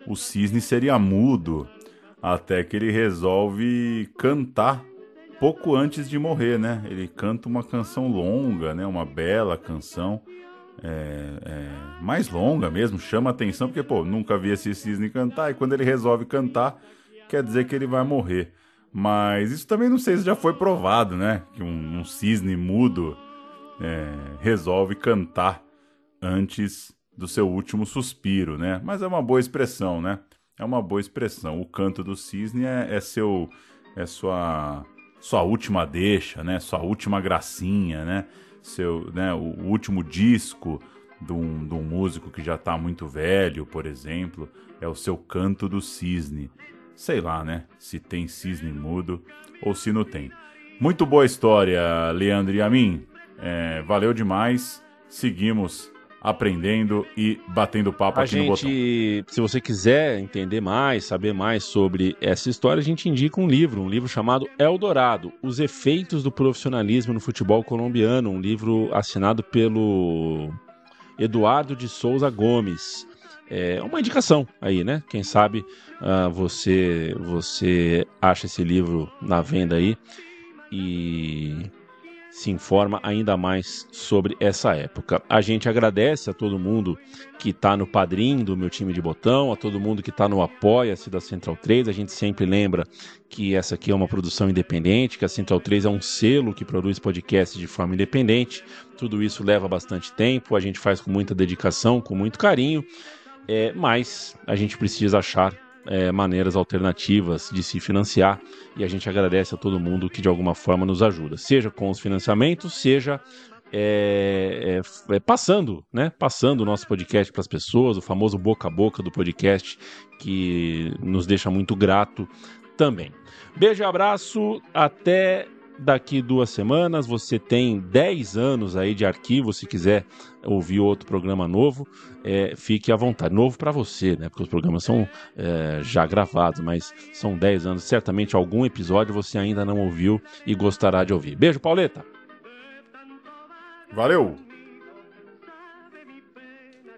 o cisne seria mudo até que ele resolve cantar pouco antes de morrer, né? Ele canta uma canção longa, né? Uma bela canção. É, é, mais longa mesmo, chama atenção, porque, pô, nunca vi esse cisne cantar, e quando ele resolve cantar, quer dizer que ele vai morrer. Mas isso também não sei se já foi provado, né? Que um, um cisne mudo é, resolve cantar antes do seu último suspiro, né? Mas é uma boa expressão, né? É uma boa expressão. O canto do cisne é, é seu, é sua, sua última deixa, né? Sua última gracinha, né? seu, né, o último disco de um, de um músico que já está muito velho, por exemplo, é o seu Canto do Cisne. Sei lá, né? Se tem cisne mudo ou se não tem. Muito boa história, Leandro e a mim. É, valeu demais. Seguimos aprendendo e batendo papo a aqui gente, no botão. Se você quiser entender mais, saber mais sobre essa história, a gente indica um livro, um livro chamado Eldorado, Os Efeitos do Profissionalismo no Futebol Colombiano, um livro assinado pelo Eduardo de Souza Gomes. É uma indicação aí, né? Quem sabe uh, você, você acha esse livro na venda aí e se informa ainda mais sobre essa época. A gente agradece a todo mundo que está no padrinho do meu time de botão, a todo mundo que está no Apoia-se da Central 3. A gente sempre lembra que essa aqui é uma produção independente, que a Central 3 é um selo que produz podcasts de forma independente. Tudo isso leva bastante tempo, a gente faz com muita dedicação, com muito carinho, é, mas a gente precisa achar é, maneiras alternativas de se financiar e a gente agradece a todo mundo que de alguma forma nos ajuda, seja com os financiamentos, seja é, é, é, passando, né? Passando o nosso podcast para as pessoas, o famoso boca a boca do podcast, que nos deixa muito grato também. Beijo e abraço, até daqui duas semanas. Você tem 10 anos aí de arquivo, se quiser ouvir outro programa novo, é, fique à vontade. Novo para você, né? Porque os programas são é, já gravados, mas são 10 anos. Certamente algum episódio você ainda não ouviu e gostará de ouvir. Beijo, Pauleta! Valeu!